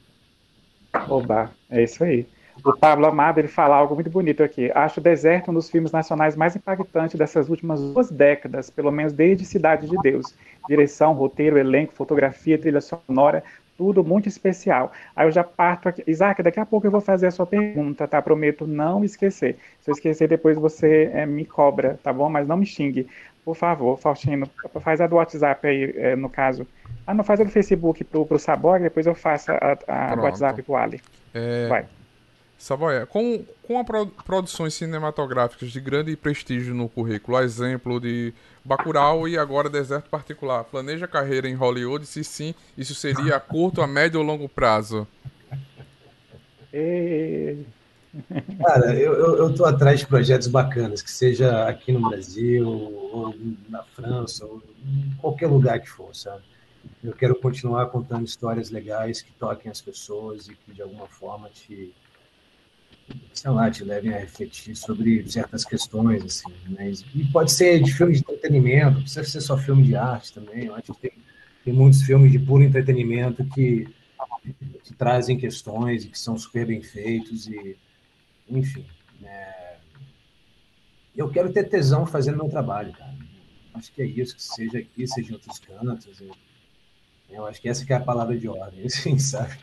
Oba, é isso aí. O Pablo Amado ele fala algo muito bonito aqui. Acho o Deserto um dos filmes nacionais mais impactantes dessas últimas duas décadas, pelo menos desde Cidade de Deus. Direção, roteiro, elenco, fotografia, trilha sonora, tudo muito especial. Aí eu já parto aqui. Isaac, daqui a pouco eu vou fazer a sua pergunta, tá? Prometo não esquecer. Se eu esquecer, depois você é, me cobra, tá bom? Mas não me xingue. Por favor, Faustino, faz a do WhatsApp aí, é, no caso. Ah, não, faz a do Facebook pro, pro Sabor, depois eu faço a, a do WhatsApp pro Ali. É... Vai. Saboia, com, com a pro, produções cinematográficas de grande prestígio no currículo, a exemplo de Bacurau e agora Deserto Particular, planeja carreira em Hollywood? Se sim, isso seria a curto, a médio ou longo prazo? Cara, eu, eu, eu tô atrás de projetos bacanas, que seja aqui no Brasil, ou na França, ou em qualquer lugar que for, sabe? Eu quero continuar contando histórias legais que toquem as pessoas e que de alguma forma te sei lá, te levem a refletir sobre certas questões, assim, mas, e pode ser de filme de entretenimento, não precisa ser só filme de arte também, eu acho que tem, tem muitos filmes de puro entretenimento que, que trazem questões e que são super bem feitos e, enfim, né, eu quero ter tesão fazendo meu trabalho, cara, acho que é isso, que seja aqui, seja em outros cantos. Eu, eu acho que essa que é a palavra de ordem, assim, sabe?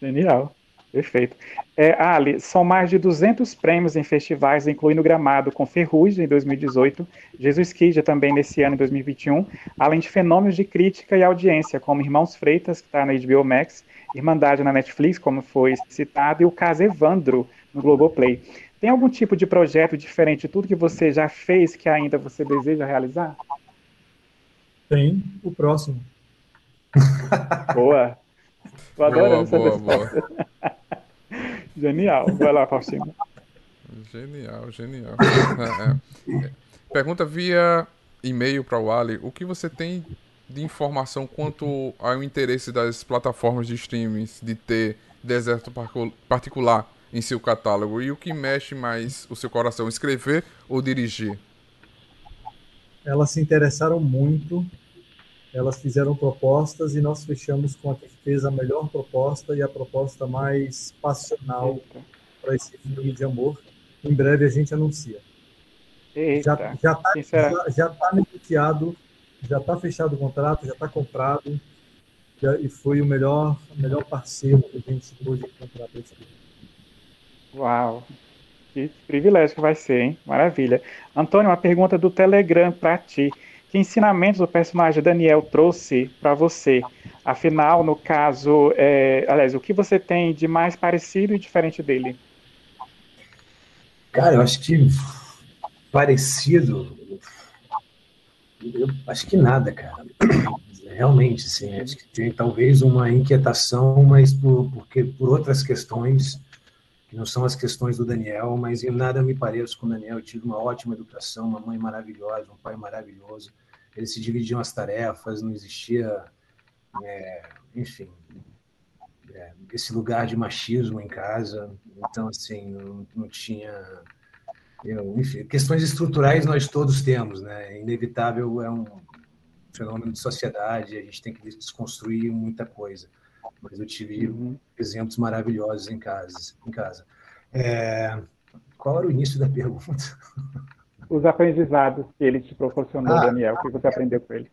Genial. Perfeito. É, Ali, são mais de 200 prêmios em festivais, incluindo Gramado com Ferrugem em 2018, Jesus Kija também nesse ano, em 2021, além de fenômenos de crítica e audiência, como Irmãos Freitas, que está na HBO Max, Irmandade na Netflix, como foi citado, e o caso Evandro, no Globoplay. Tem algum tipo de projeto diferente de tudo que você já fez que ainda você deseja realizar? Tem, o próximo. Boa. Tô adorando boa, essa boa, resposta. Genial. Vai lá, Faustino. Genial, genial. É, é. Pergunta via e-mail para o Ali. O que você tem de informação quanto ao interesse das plataformas de streamings de ter deserto particular em seu catálogo? E o que mexe mais o seu coração, escrever ou dirigir? Elas se interessaram muito, elas fizeram propostas e nós fechamos com a que fez a melhor proposta e a proposta mais passional para esse filme de amor. Em breve a gente anuncia. Eita. Já está já, já tá negociado, já está fechado o contrato, já está comprado já, e foi o melhor melhor parceiro que a gente pôde encontrar para esse filme. Uau! Que privilégio que vai ser, hein? Maravilha. Antônio, uma pergunta do Telegram para ti. Que ensinamentos o personagem Daniel trouxe para você? Afinal, no caso, é, aliás, o que você tem de mais parecido e diferente dele? Cara, eu acho que parecido. Eu acho que nada, cara. Realmente, sim. Acho que tem talvez uma inquietação, mas por, porque, por outras questões que não são as questões do Daniel, mas em nada me pareço com o Daniel. Eu tive uma ótima educação, uma mãe maravilhosa, um pai maravilhoso. Eles se dividiam as tarefas, não existia, é, enfim, é, esse lugar de machismo em casa. Então, assim, não, não tinha. Eu, enfim, questões estruturais nós todos temos, né? Inevitável, é um fenômeno de sociedade, a gente tem que desconstruir muita coisa mas eu tive uhum. exemplos maravilhosos em casa. Em casa. É... Qual era o início da pergunta? Os aprendizados que ele te proporcionou, ah, Daniel, o que você aprendeu com ele?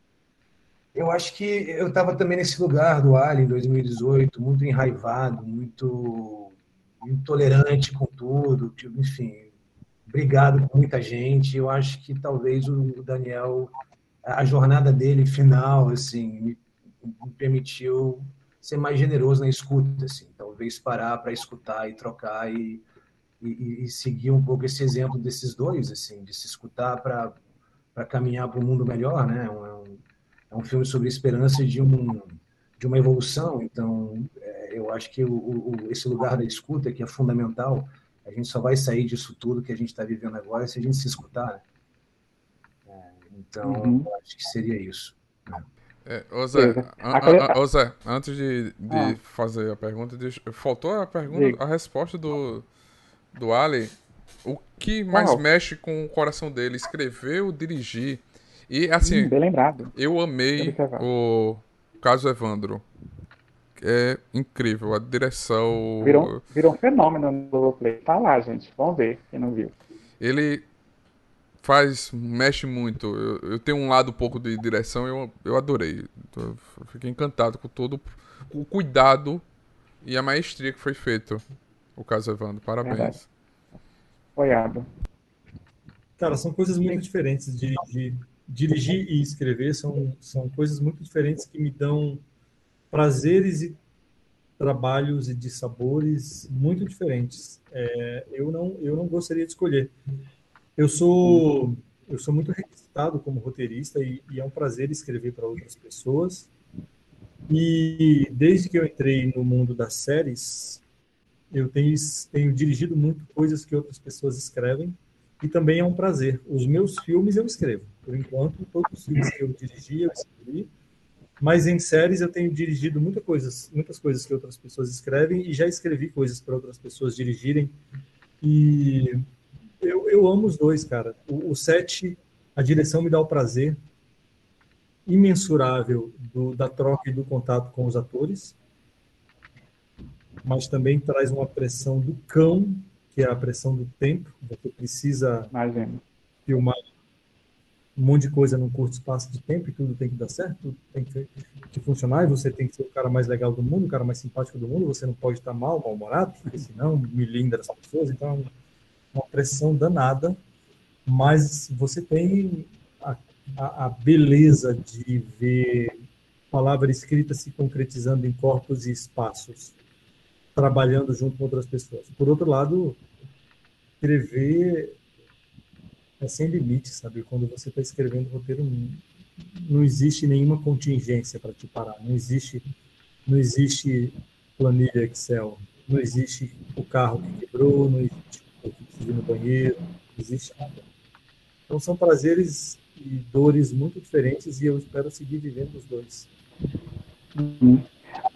Eu acho que eu estava também nesse lugar do Ali em 2018, muito enraivado, muito intolerante com tudo, tipo, enfim, brigado com muita gente. Eu acho que talvez o Daniel, a jornada dele final, assim, me, me permitiu ser mais generoso na escuta, assim, talvez parar para escutar e trocar e, e, e, seguir um pouco esse exemplo desses dois, assim, de se escutar para caminhar para um mundo melhor, né? É um, é um filme sobre esperança de um de uma evolução, então é, eu acho que o, o, esse lugar da escuta que é fundamental, a gente só vai sair disso tudo que a gente está vivendo agora se a gente se escutar. Né? É, então, uhum. acho que seria isso. Né? É, ô Zé, a, a, ô Zé, antes de, de ah. fazer a pergunta, deixa, faltou a pergunta, a resposta do, do Ali. O que mais Uau. mexe com o coração dele? Escrever ou dirigir? E assim, hum, eu amei o caso Evandro. É incrível, a direção. Virou, virou um fenômeno no Globoplay. Tá lá, gente. Vamos ver quem não viu. Ele faz, mexe muito. Eu, eu, tenho um lado um pouco de direção, eu, eu adorei. Eu fiquei encantado com todo o cuidado e a maestria que foi feito. O caso Evandro, parabéns. Apoiado. Cara, são coisas muito diferentes. Dirigir, dirigir e escrever são, são coisas muito diferentes que me dão prazeres e trabalhos e de sabores muito diferentes. É, eu não eu não gostaria de escolher. Eu sou eu sou muito requisitado como roteirista e, e é um prazer escrever para outras pessoas. E desde que eu entrei no mundo das séries, eu tenho, tenho dirigido muito coisas que outras pessoas escrevem e também é um prazer. Os meus filmes eu escrevo. Por enquanto, todos os filmes que eu dirigi, eu escrevi. Mas em séries eu tenho dirigido muita coisas, muitas coisas que outras pessoas escrevem e já escrevi coisas para outras pessoas dirigirem. E eu, eu amo os dois, cara. O, o set, a direção me dá o prazer imensurável do, da troca e do contato com os atores, mas também traz uma pressão do cão, que é a pressão do tempo. Você precisa Imagina. filmar um monte de coisa num curto espaço de tempo e tudo tem que dar certo, tudo tem que, que funcionar e você tem que ser o cara mais legal do mundo, o cara mais simpático do mundo, você não pode estar mal, mal-humorado, porque senão melinda as pessoas, então é uma pressão danada, mas você tem a, a, a beleza de ver palavra escrita se concretizando em corpos e espaços, trabalhando junto com outras pessoas. Por outro lado, escrever é sem limite, sabe? Quando você está escrevendo roteiro, não, existe nenhuma contingência para te parar. Não existe, não existe planilha Excel. Não existe o carro que quebrou, não existe precisa ir no banheiro, não existe nada. Então são prazeres e dores muito diferentes e eu espero seguir vivendo os dois. Uhum.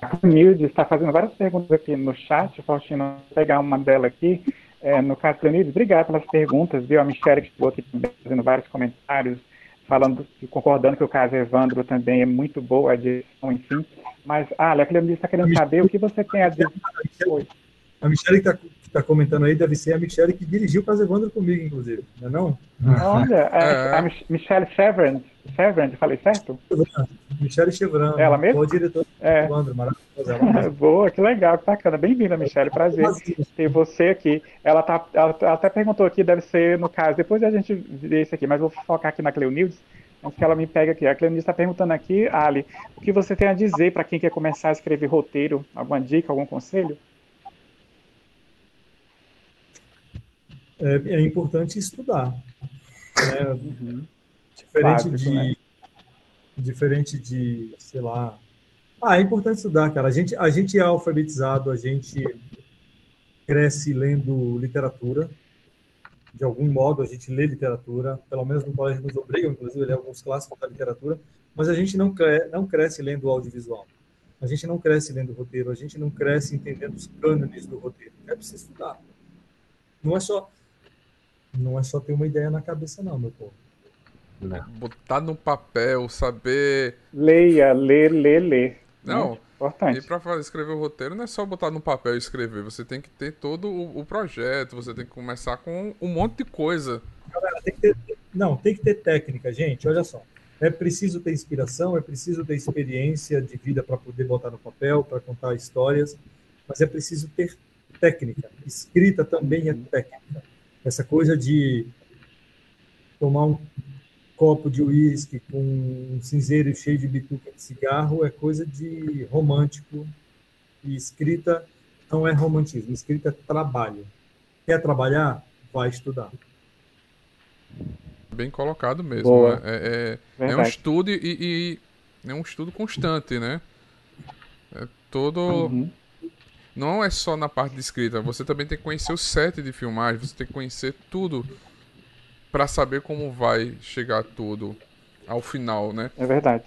A Nilde está fazendo várias perguntas aqui no chat, Faustino, vou pegar uma dela aqui. É, no caso do Nilde, obrigado pelas perguntas, viu? A Michelle que chegou aqui também fazendo vários comentários, falando, concordando que o caso Evandro também é muito boa, a direção, enfim. Mas, ah, a Cleonilde está querendo saber o que você tem a dizer. A Michelle está está comentando aí deve ser a Michelle que dirigiu o Caso Evandro comigo, inclusive, não é não? Olha, é, a Michelle Chevron, Chevron, falei certo? Michelle Chevron. Ela mesmo? O diretor do é. Evandro, maravilhosa. Boa, que legal, que bacana. Bem-vinda, Michelle, prazer ter você aqui. Ela, tá, ela até perguntou aqui, deve ser no caso, depois a gente vê isso aqui, mas vou focar aqui na Cleonildes, antes que ela me pegue aqui. A Cleonildes está perguntando aqui, Ali, o que você tem a dizer para quem quer começar a escrever roteiro? Alguma dica, algum conselho? É, é importante estudar. Né? Uhum. Diferente de. Né? Diferente de, sei lá. Ah, é importante estudar, cara. A gente, a gente é alfabetizado, a gente cresce lendo literatura. De algum modo, a gente lê literatura. Pelo menos no colégio nos obrigam, inclusive, a ler alguns clássicos da literatura. Mas a gente não, cre não cresce lendo audiovisual. A gente não cresce lendo roteiro. A gente não cresce entendendo os cânones do roteiro. É preciso estudar. Não é só não é só ter uma ideia na cabeça, não, meu povo. Não. Botar no papel, saber. Leia, ler, ler, ler. Não. Importante. E para escrever o roteiro não é só botar no papel e escrever. Você tem que ter todo o, o projeto, você tem que começar com um monte de coisa. Galera, tem que ter, não, tem que ter técnica, gente. Olha só. É preciso ter inspiração, é preciso ter experiência de vida para poder botar no papel, para contar histórias, mas é preciso ter técnica. Escrita também é técnica. Essa coisa de tomar um copo de uísque com um cinzeiro cheio de bituca de cigarro é coisa de romântico. E escrita não é romantismo, escrita é trabalho. Quer trabalhar? Vai estudar. Bem colocado mesmo. Né? É, é, é, um estudo e, e, é um estudo constante, né? É todo. Uhum não é só na parte de escrita, você também tem que conhecer o set de filmagem, você tem que conhecer tudo para saber como vai chegar tudo ao final, né? É verdade.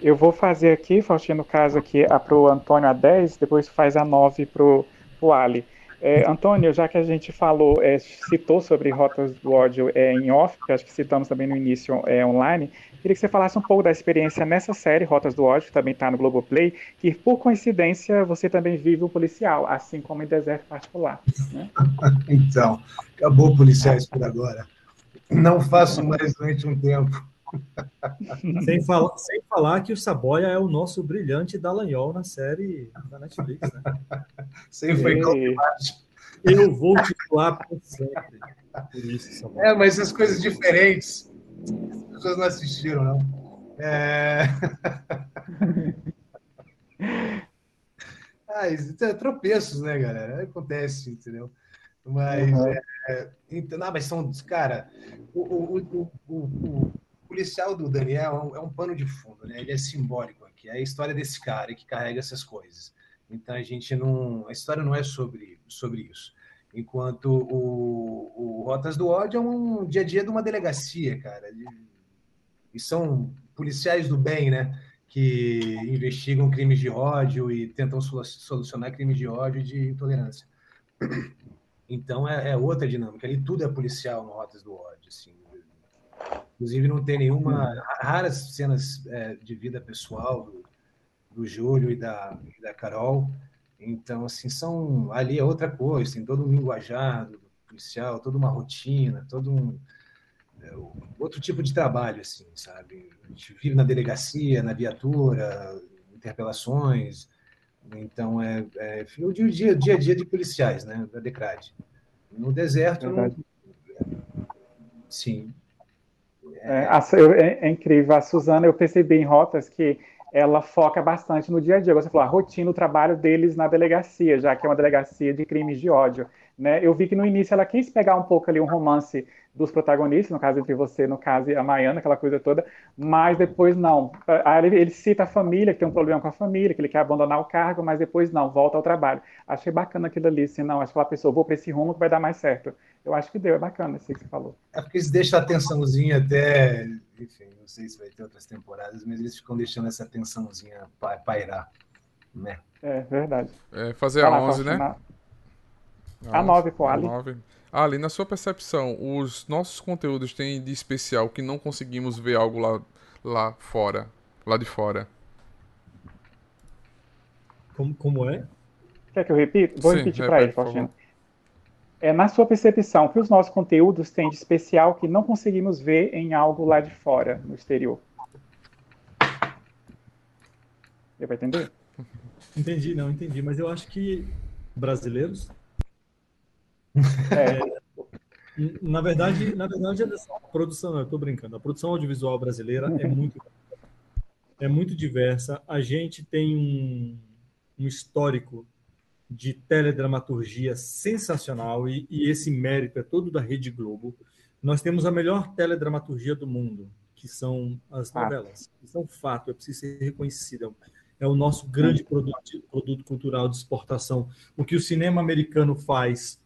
Eu vou fazer aqui, Faustino, no caso aqui, a pro Antônio a 10, depois faz a 9 pro, pro Ali. É, Antônio, já que a gente falou, é, citou sobre rotas do ódio é, em off, que acho que citamos também no início é, online, queria que você falasse um pouco da experiência nessa série, Rotas do Ódio, que também está no Globoplay, que por coincidência você também vive o policial, assim como em Deserto Particular. Né? então, acabou policiais por agora. Não faço mais durante um tempo. sem, falar, sem falar que o Saboia é o nosso brilhante Dallagnol na série da Netflix, né? Sem foi Eu vou te falar por sempre. Por isso, Saboia. É, mas as coisas diferentes. As pessoas não assistiram, não. É... ah, é tropeços, né, galera? Acontece, entendeu? Mas, uhum. é, então, não, mas são, cara, o, o, o, o, policial do Daniel é um, é um, pano de fundo, né? Ele é simbólico aqui. É a história desse cara que carrega essas coisas. Então a gente não, a história não é sobre sobre isso. Enquanto o, o Rotas do Ódio é um dia a dia de uma delegacia, cara. E são policiais do bem, né? Que investigam crimes de ódio e tentam solucionar crimes de ódio e de intolerância. Então é, é outra dinâmica. Ali tudo é policial no Rotas do Ódio, assim Inclusive, não tem nenhuma. Hum. raras cenas é, de vida pessoal do, do Júlio e da, e da Carol. Então, assim, são. Ali é outra coisa, tem todo um linguajar do policial, toda uma rotina, todo um. outro tipo de trabalho, assim, sabe? A gente vive na delegacia, na viatura, interpelações, então é, é o dia, dia a dia de policiais, né, da DECRAD. No deserto, não... sim. É, é, é, incrível. A Suzana, eu percebi em rotas que ela foca bastante no dia a dia. Você falou, a rotina, o trabalho deles na delegacia, já que é uma delegacia de crimes de ódio. Né? Eu vi que no início ela quis pegar um pouco ali um romance dos protagonistas, no caso entre você, no caso a Maiana, aquela coisa toda, mas depois não. Ele, cita a família, que tem um problema com a família, que ele quer abandonar o cargo, mas depois não, volta ao trabalho. Achei bacana aquilo ali, assim, não, acho que aquela pessoa, vou para esse rumo que vai dar mais certo. Eu acho que deu, é bacana isso que você falou. É porque eles deixam a tensãozinha até, enfim, não sei se vai ter outras temporadas, mas eles ficam deixando essa tensãozinha pairar, né? É, verdade. É, fazer a 11, né? A 9, pô, Ali. Ali, na sua percepção, os nossos conteúdos têm de especial que não conseguimos ver algo lá, lá fora, lá de fora? Como, como é? Quer que eu repita? Vou Sim, repetir para ele, Faustino. É, na sua percepção, que os nossos conteúdos têm de especial que não conseguimos ver em algo lá de fora, no exterior? Você vai entender? Entendi, não, entendi. Mas eu acho que brasileiros é, na verdade, na verdade, a produção, eu estou brincando, a produção audiovisual brasileira é muito é muito diversa. A gente tem um, um histórico de teledramaturgia sensacional e, e, esse mérito é todo da Rede Globo. Nós temos a melhor teledramaturgia do mundo, que são as novelas. Isso é um fato, é preciso ser reconhecido. É o nosso grande produto, produto cultural de exportação. O que o cinema americano faz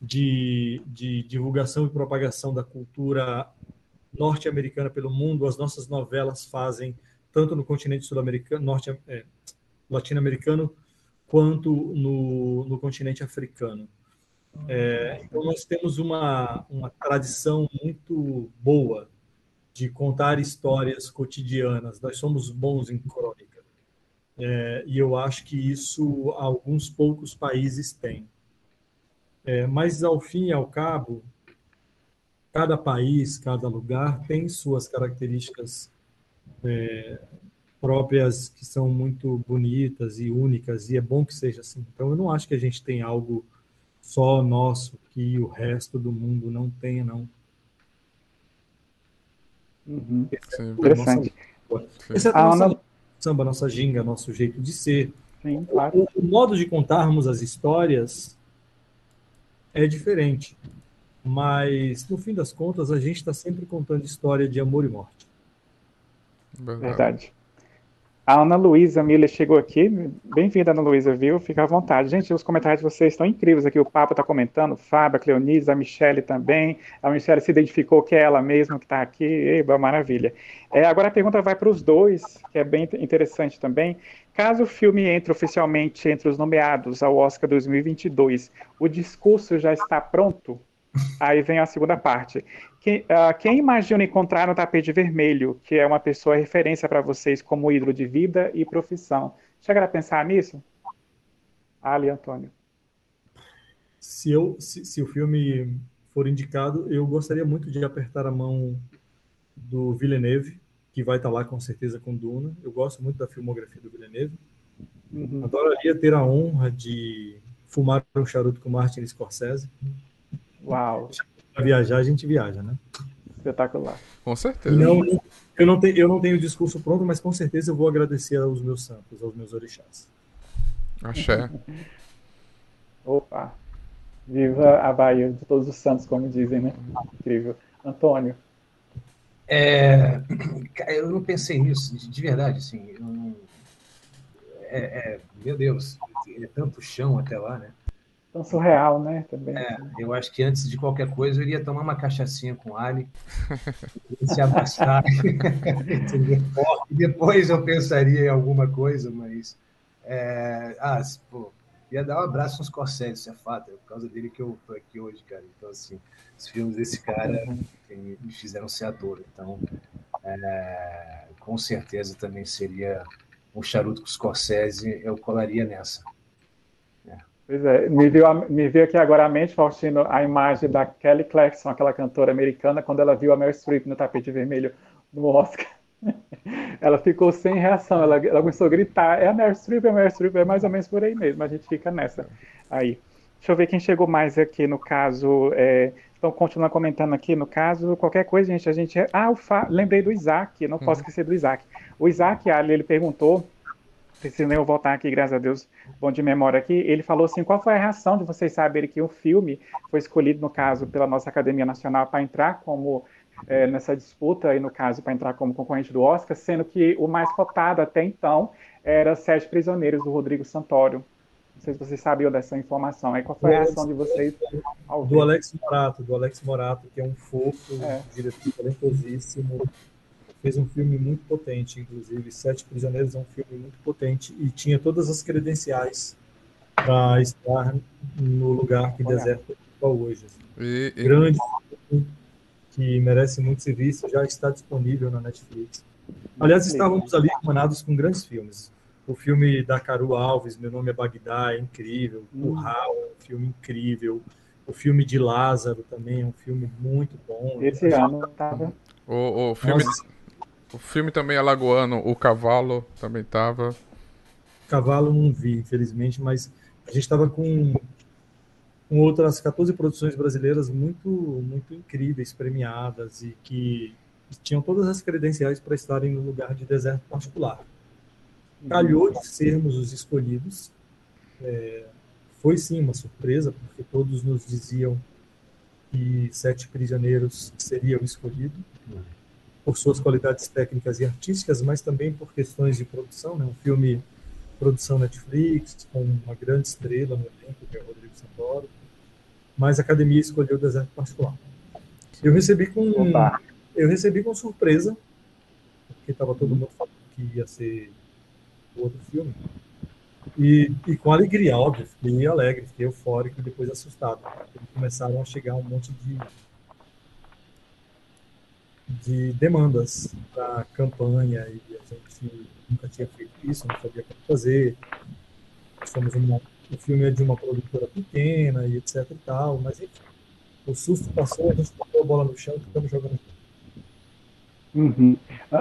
de, de divulgação e propagação da cultura norte-americana pelo mundo, as nossas novelas fazem tanto no continente sul-americano, norte, é, latino-americano, quanto no, no continente africano. É, então, nós temos uma, uma tradição muito boa de contar histórias cotidianas. Nós somos bons em crônica. É, e eu acho que isso alguns poucos países têm. É, mas, ao fim e ao cabo, cada país, cada lugar tem suas características é, próprias que são muito bonitas e únicas, e é bom que seja assim. Então, eu não acho que a gente tem algo só nosso que o resto do mundo não tenha, não. Uhum. É Interessante. Esse é a nossa Ana... samba, nossa ginga, nosso jeito de ser. Sim, claro. o, o modo de contarmos as histórias é diferente. Mas, no fim das contas, a gente está sempre contando história de amor e morte. Verdade. A Ana Luísa Miller chegou aqui. Bem-vinda, Ana Luísa, viu? Fica à vontade. Gente, os comentários de vocês estão incríveis aqui. O Papa está comentando, Fábio, a a Michelle também. A Michelle se identificou que é ela mesma que está aqui. Eba, maravilha. É, agora a pergunta vai para os dois, que é bem interessante também. Caso o filme entre oficialmente entre os nomeados ao Oscar 2022, o discurso já está pronto? Aí vem a segunda parte. Quem, uh, quem imagina encontrar no tapete vermelho, que é uma pessoa referência para vocês como ídolo de vida e profissão? Chegaram a pensar nisso? Ali, Antônio. Se, eu, se, se o filme for indicado, eu gostaria muito de apertar a mão do Villeneuve, que vai estar lá com certeza com Duna. Eu gosto muito da filmografia do Villeneuve. Uhum. Adoraria ter a honra de fumar um charuto com Martin Scorsese. Uau! Para viajar, a gente viaja, né? Espetacular. Com certeza. Não, eu, não tenho, eu não tenho o discurso pronto, mas com certeza eu vou agradecer aos meus santos, aos meus orixás. Axé. Opa! Viva a Bahia de todos os santos, como dizem, né? Incrível. Antônio. É, eu não pensei nisso, de, de verdade, assim. Não, é, é, meu Deus, é tanto chão até lá, né? Tão surreal, né? Também. É, eu acho que antes de qualquer coisa eu iria tomar uma cachaçinha com Ali, se abraçar, e depois eu pensaria em alguma coisa, mas é, ah, pô, ia dar um abraço nos Scorsese, isso é fato, é por causa dele que eu tô aqui hoje, cara. Então, assim, os filmes desse cara me fizeram ser ator. Então, é, com certeza também seria um charuto com Scorsese, eu colaria nessa. Pois é, me veio, me veio aqui agora à mente, Faustino, a imagem da Kelly Clarkson, aquela cantora americana, quando ela viu a Meryl Streep no tapete vermelho no Oscar. ela ficou sem reação, ela, ela, começou a gritar, é a Meryl Streep, é a Meryl Streep, é mais ou menos por aí mesmo, a gente fica nessa aí. Deixa eu ver quem chegou mais aqui no caso. É, então, continuando comentando aqui no caso, qualquer coisa, gente, a gente. Ah, Fa... lembrei do Isaac, não posso uhum. esquecer do Isaac. O Isaac, Ali, ele perguntou preciso eu voltar aqui, graças a Deus, bom de memória aqui. Ele falou assim: qual foi a reação de vocês saberem que o filme foi escolhido, no caso, pela nossa Academia Nacional para entrar como é, nessa disputa, e no caso, para entrar como concorrente do Oscar, sendo que o mais cotado até então era Sete Prisioneiros, do Rodrigo Santoro. Não sei se vocês sabiam dessa informação. Aí, qual foi a reação de vocês? do Alex Morato, do Alex Morato, que é um fofo, é. diretor talentosíssimo, fez um filme muito potente, inclusive. Sete Prisioneiros é um filme muito potente e tinha todas as credenciais para estar no lugar que Olha. Deserto ocupa hoje. Assim. E, e... Grande que merece muito ser visto, já está disponível na Netflix. Aliás, estávamos ali emanados com grandes filmes. O filme da Caru Alves, Meu Nome é Bagdá, é incrível. O Raul é um filme incrível. O filme de Lázaro também é um filme muito bom. Esse ano estava. O, o filme, Nossa. O filme também alagoano, O Cavalo, também tava. Cavalo não vi, infelizmente, mas a gente estava com, com outras 14 produções brasileiras muito, muito incríveis, premiadas e que tinham todas as credenciais para estarem no lugar de deserto particular. Calhou de sermos os escolhidos. É, foi sim uma surpresa, porque todos nos diziam que Sete Prisioneiros seria o escolhido por suas qualidades técnicas e artísticas, mas também por questões de produção, né? Um filme produção Netflix com uma grande estrela no elenco, que é o Rodrigo Santoro. Mas a academia escolheu o Deserto Particular. Eu recebi com Opa. eu recebi com surpresa, porque estava todo mundo falando que ia ser outro filme. E, e com alegria, óbvio, fiquei alegre, fiquei eufórico e depois assustado. Começaram a chegar um monte de de demandas para campanha e a gente nunca tinha feito isso, não sabia como fazer. Somos uma, o filme é de uma produtora pequena e etc e tal, mas enfim, o susto passou, a gente botou a bola no chão e estamos jogando. Uhum.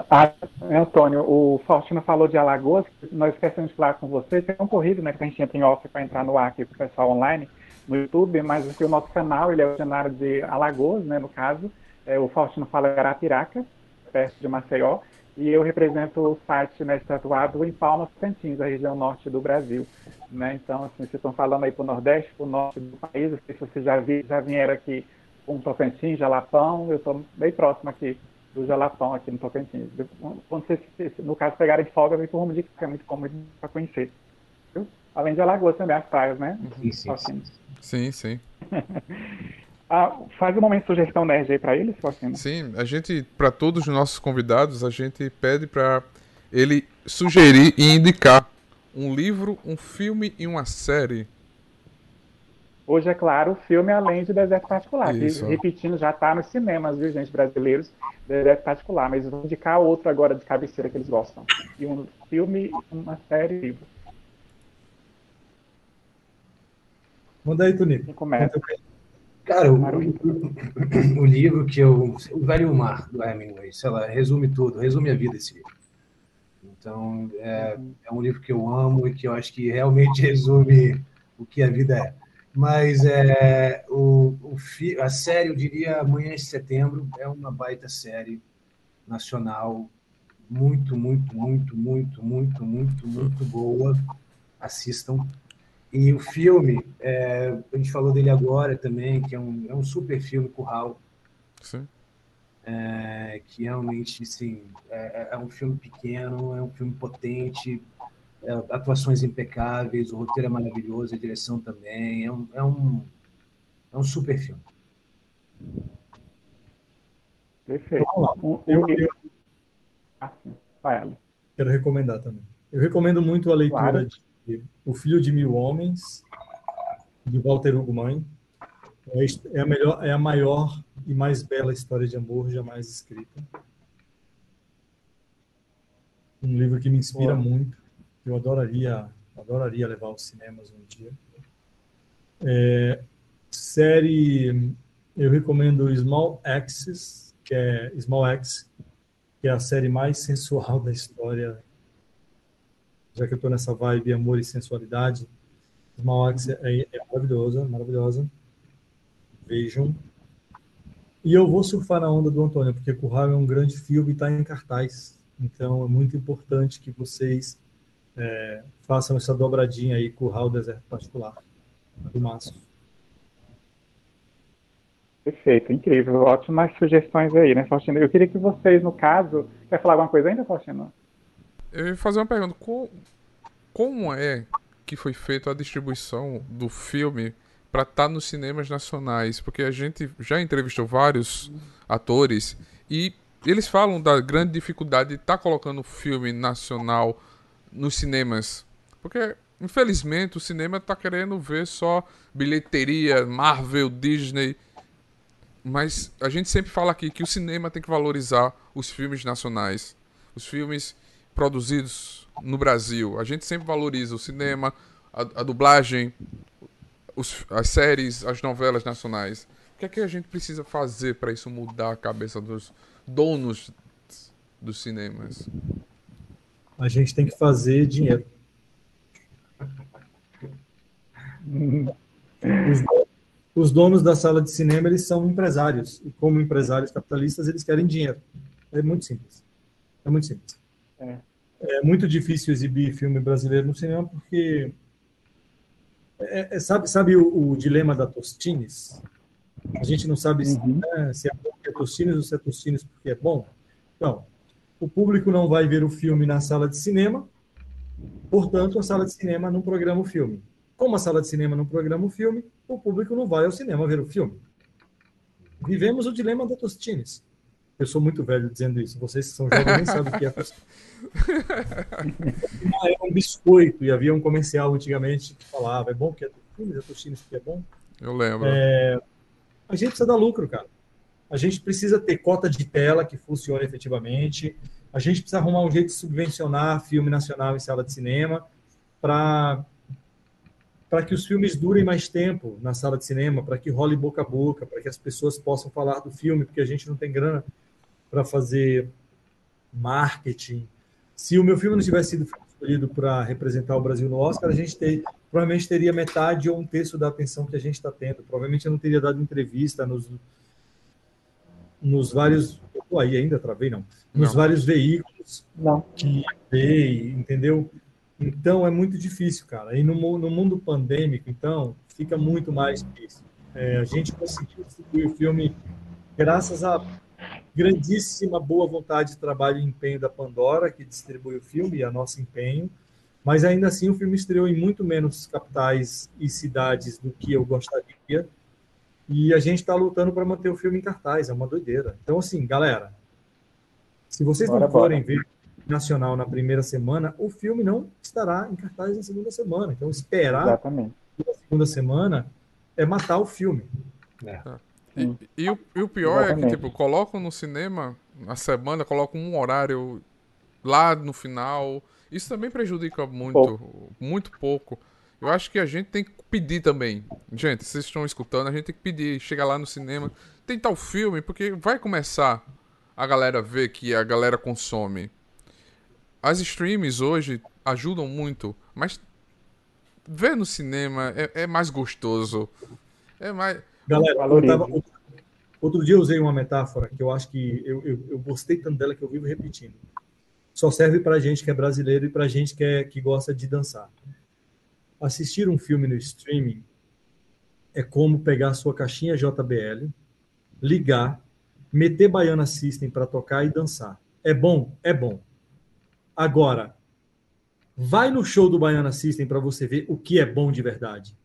Ah, Antônio, o Faustino falou de Alagoas, nós esquecemos de falar com vocês, é um corrido, né, que a gente entra em off para entrar no ar aqui com o pessoal online, no YouTube, mas o nosso canal, ele é cenário de Alagoas, né, no caso, é, o Faustino fala Arapiraca, perto de Maceió, e eu represento o site né, estatuado em Palmas Tocantins, a região norte do Brasil. Né? Então, assim, vocês estão falando aí para o Nordeste, para o Norte do país, não sei se vocês já, vi, já vieram aqui com Tocantins, Jalapão, eu estou bem próximo aqui do Jalapão, aqui no Tocantins. Quando vocês, no caso, pegarem folga, vem por Rumo de que é muito cômodo para conhecer. Viu? Além de Alagoas também, as praias, né? Sim, sim. Sim, sim. Ah, faz um momento de sugestão nerd aí para eles, Faustino. Sim, a gente, para todos os nossos convidados, a gente pede para ele sugerir e indicar um livro, um filme e uma série. Hoje, é claro, o filme além de Deserto Particular. Que, repetindo, já está nos cinemas, viu, gente, brasileiros, Deserto Particular. Mas vou indicar outro agora de cabeceira que eles gostam. E um filme, uma série, livro. Manda aí, Tunico. Começa. Cara, o, o, livro que eu. O Velho Mar, do Hemingway, sei lá, resume tudo, resume a vida esse livro. Então, é, é um livro que eu amo e que eu acho que realmente resume o que a vida é. Mas é, o, o, a série, eu diria, Amanhã de Setembro, é uma baita série nacional, muito, muito, muito, muito, muito, muito, muito boa. Assistam. E o filme, é, a gente falou dele agora também, que é um, é um super filme, Curral. Sim. É, que realmente, sim, é, é, um filme pequeno, é um filme potente, é, atuações impecáveis, o roteiro é maravilhoso, a direção também, é um, é um, é um super filme. Perfeito. Eu, eu, ah, quero recomendar também. Eu recomendo muito a leitura claro. de o Filho de Mil Homens, de Walter Hugo Mãe. É a, melhor, é a maior e mais bela história de amor jamais escrita. Um livro que me inspira muito. Eu adoraria, adoraria levar aos cinemas um dia. É, série, eu recomendo Small Axis, que é Small X, que é a série mais sensual da história. Já que eu estou nessa vibe amor e sensualidade, Small X é, é maravilhosa, maravilhosa. Vejam. E eu vou surfar na onda do Antônio, porque Curral é um grande filme e está em cartaz. Então é muito importante que vocês é, façam essa dobradinha aí, Curral Deserto Particular, do Márcio. Perfeito, incrível. Ótimas sugestões aí, né, Faustino? Eu queria que vocês, no caso. Quer falar alguma coisa ainda, Faustino? Eu ia fazer uma pergunta. Como é que foi feita a distribuição do filme para estar tá nos cinemas nacionais? Porque a gente já entrevistou vários atores e eles falam da grande dificuldade de estar tá colocando o filme nacional nos cinemas. Porque, infelizmente, o cinema está querendo ver só bilheteria, Marvel, Disney mas a gente sempre fala aqui que o cinema tem que valorizar os filmes nacionais, os filmes produzidos no Brasil. A gente sempre valoriza o cinema, a, a dublagem, os, as séries, as novelas nacionais. O que é que a gente precisa fazer para isso mudar a cabeça dos donos dos cinemas? A gente tem que fazer dinheiro. Os os donos da sala de cinema eles são empresários e como empresários capitalistas eles querem dinheiro. É muito simples. É muito simples. É, é muito difícil exibir filme brasileiro no cinema porque é, é, sabe sabe o, o, dilema da Tostines? A gente não sabe uhum. né, se é porque é Tostines ou se é Tostines porque é bom. Então, o público não vai ver o filme na sala de cinema, portanto, a sala de cinema não programa o filme. Como a sala de cinema não programa o filme, o público não vai ao cinema ver o filme. Vivemos o dilema da Tostines. Eu sou muito velho dizendo isso. Vocês que são jovens nem sabem o que é. Era um biscoito e havia um comercial antigamente que falava: é bom que é Tostines, é Tostines que é bom. Eu lembro. É... A gente precisa dar lucro, cara. A gente precisa ter cota de tela que funcione efetivamente. A gente precisa arrumar um jeito de subvencionar filme nacional em sala de cinema para para que os filmes durem mais tempo na sala de cinema, para que role boca a boca, para que as pessoas possam falar do filme, porque a gente não tem grana para fazer marketing. Se o meu filme não tivesse sido escolhido para representar o Brasil no Oscar, a gente ter, provavelmente teria metade ou um terço da atenção que a gente está tendo. Provavelmente eu não teria dado entrevista nos, nos vários. Pô, aí ainda travei, não. Nos não. vários veículos não. que veio, entendeu? Então é muito difícil, cara. E no, no mundo pandêmico, então, fica muito mais difícil. É, a gente conseguiu distribuir o filme graças à grandíssima boa vontade de trabalho e empenho da Pandora, que distribui o filme, e a nosso empenho. Mas ainda assim, o filme estreou em muito menos capitais e cidades do que eu gostaria. E a gente está lutando para manter o filme em cartaz, é uma doideira. Então, assim, galera, se vocês bora, não forem bora. ver nacional na primeira semana, o filme não estará em cartaz na segunda semana. Então, esperar Exatamente. na segunda semana é matar o filme. É. E, e, o, e, o, pior Exatamente. é que, tipo, colocam no cinema, na semana, colocam um horário lá no final. Isso também prejudica muito, pouco. muito pouco. Eu acho que a gente tem que pedir também. Gente, vocês estão escutando, a gente tem que pedir, chegar lá no cinema, tentar o filme, porque vai começar a galera ver que a galera consome as streams hoje ajudam muito, mas ver no cinema é, é mais gostoso. É mais. Galera, tava, outro dia eu usei uma metáfora que eu acho que eu, eu, eu gostei tanto dela que eu vivo repetindo. Só serve para gente que é brasileiro e para gente que, é, que gosta de dançar. Assistir um filme no streaming é como pegar a sua caixinha JBL, ligar, meter Baiana System para tocar e dançar. É bom? É bom. Agora, vai no show do Baiana System para você ver o que é bom de verdade.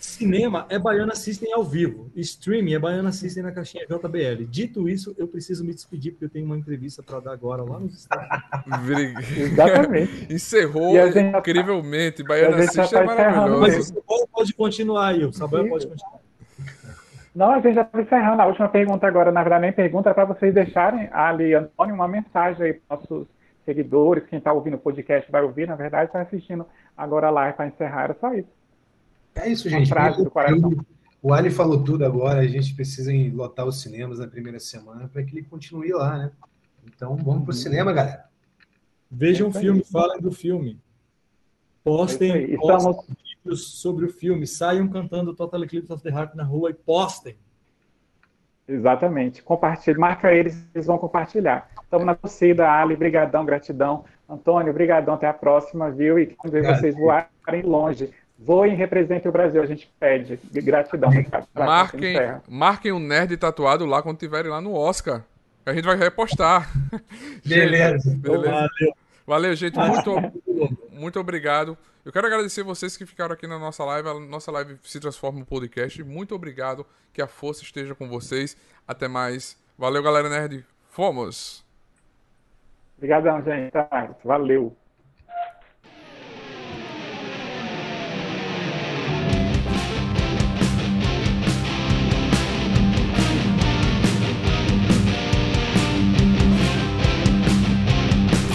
Cinema é Baiana System ao vivo. Streaming é Baiana System na caixinha JBL. Dito isso, eu preciso me despedir porque eu tenho uma entrevista para dar agora lá nos Estados Unidos. Exatamente. Encerrou gente, incrivelmente. Baiana System é maravilhoso. Mas o Samuel pode continuar aí. O Samuel pode continuar. Não, a gente já está encerrando. A última pergunta agora, na verdade, nem pergunta, é para vocês deixarem ali, Antônio, uma mensagem aí para nossos seguidores, quem está ouvindo o podcast vai ouvir, na verdade, está assistindo agora a live para encerrar, era só isso. É isso, gente. frase do coração. O Ali falou tudo agora, a gente precisa lotar os cinemas na primeira semana para que ele continue lá, né? Então vamos pro cinema, galera. Vejam o É isso filme, falem do filme. É Postem, aí. postem Estamos, vídeos sobre o filme. Saiam cantando Total Eclipse of the Heart na rua e postem. exatamente. Compartilhe, marca eles, eles vão compartilhar. Estamos na torcida, Ali, brigadão, gratidão. Antônio, brigadão, até a próxima, viu? E quando ver Obrigado. vocês voarem longe. Voem e representem o Brasil, a gente pede. Gratidão. Pra- pra- Marquem, marquem o nerd tatuado lá quando tiverem lá no Oscar. A gente vai repostar. Beleza. Beleza. Valeu. Valeu, gente. Muito, muito obrigado. Eu quero agradecer vocês que ficaram aqui na nossa live. A nossa live se transforma em podcast. Muito obrigado. Que a força esteja com vocês. Até mais. Valeu, galera nerd. Fomos! Obrigadão, gente. Valeu.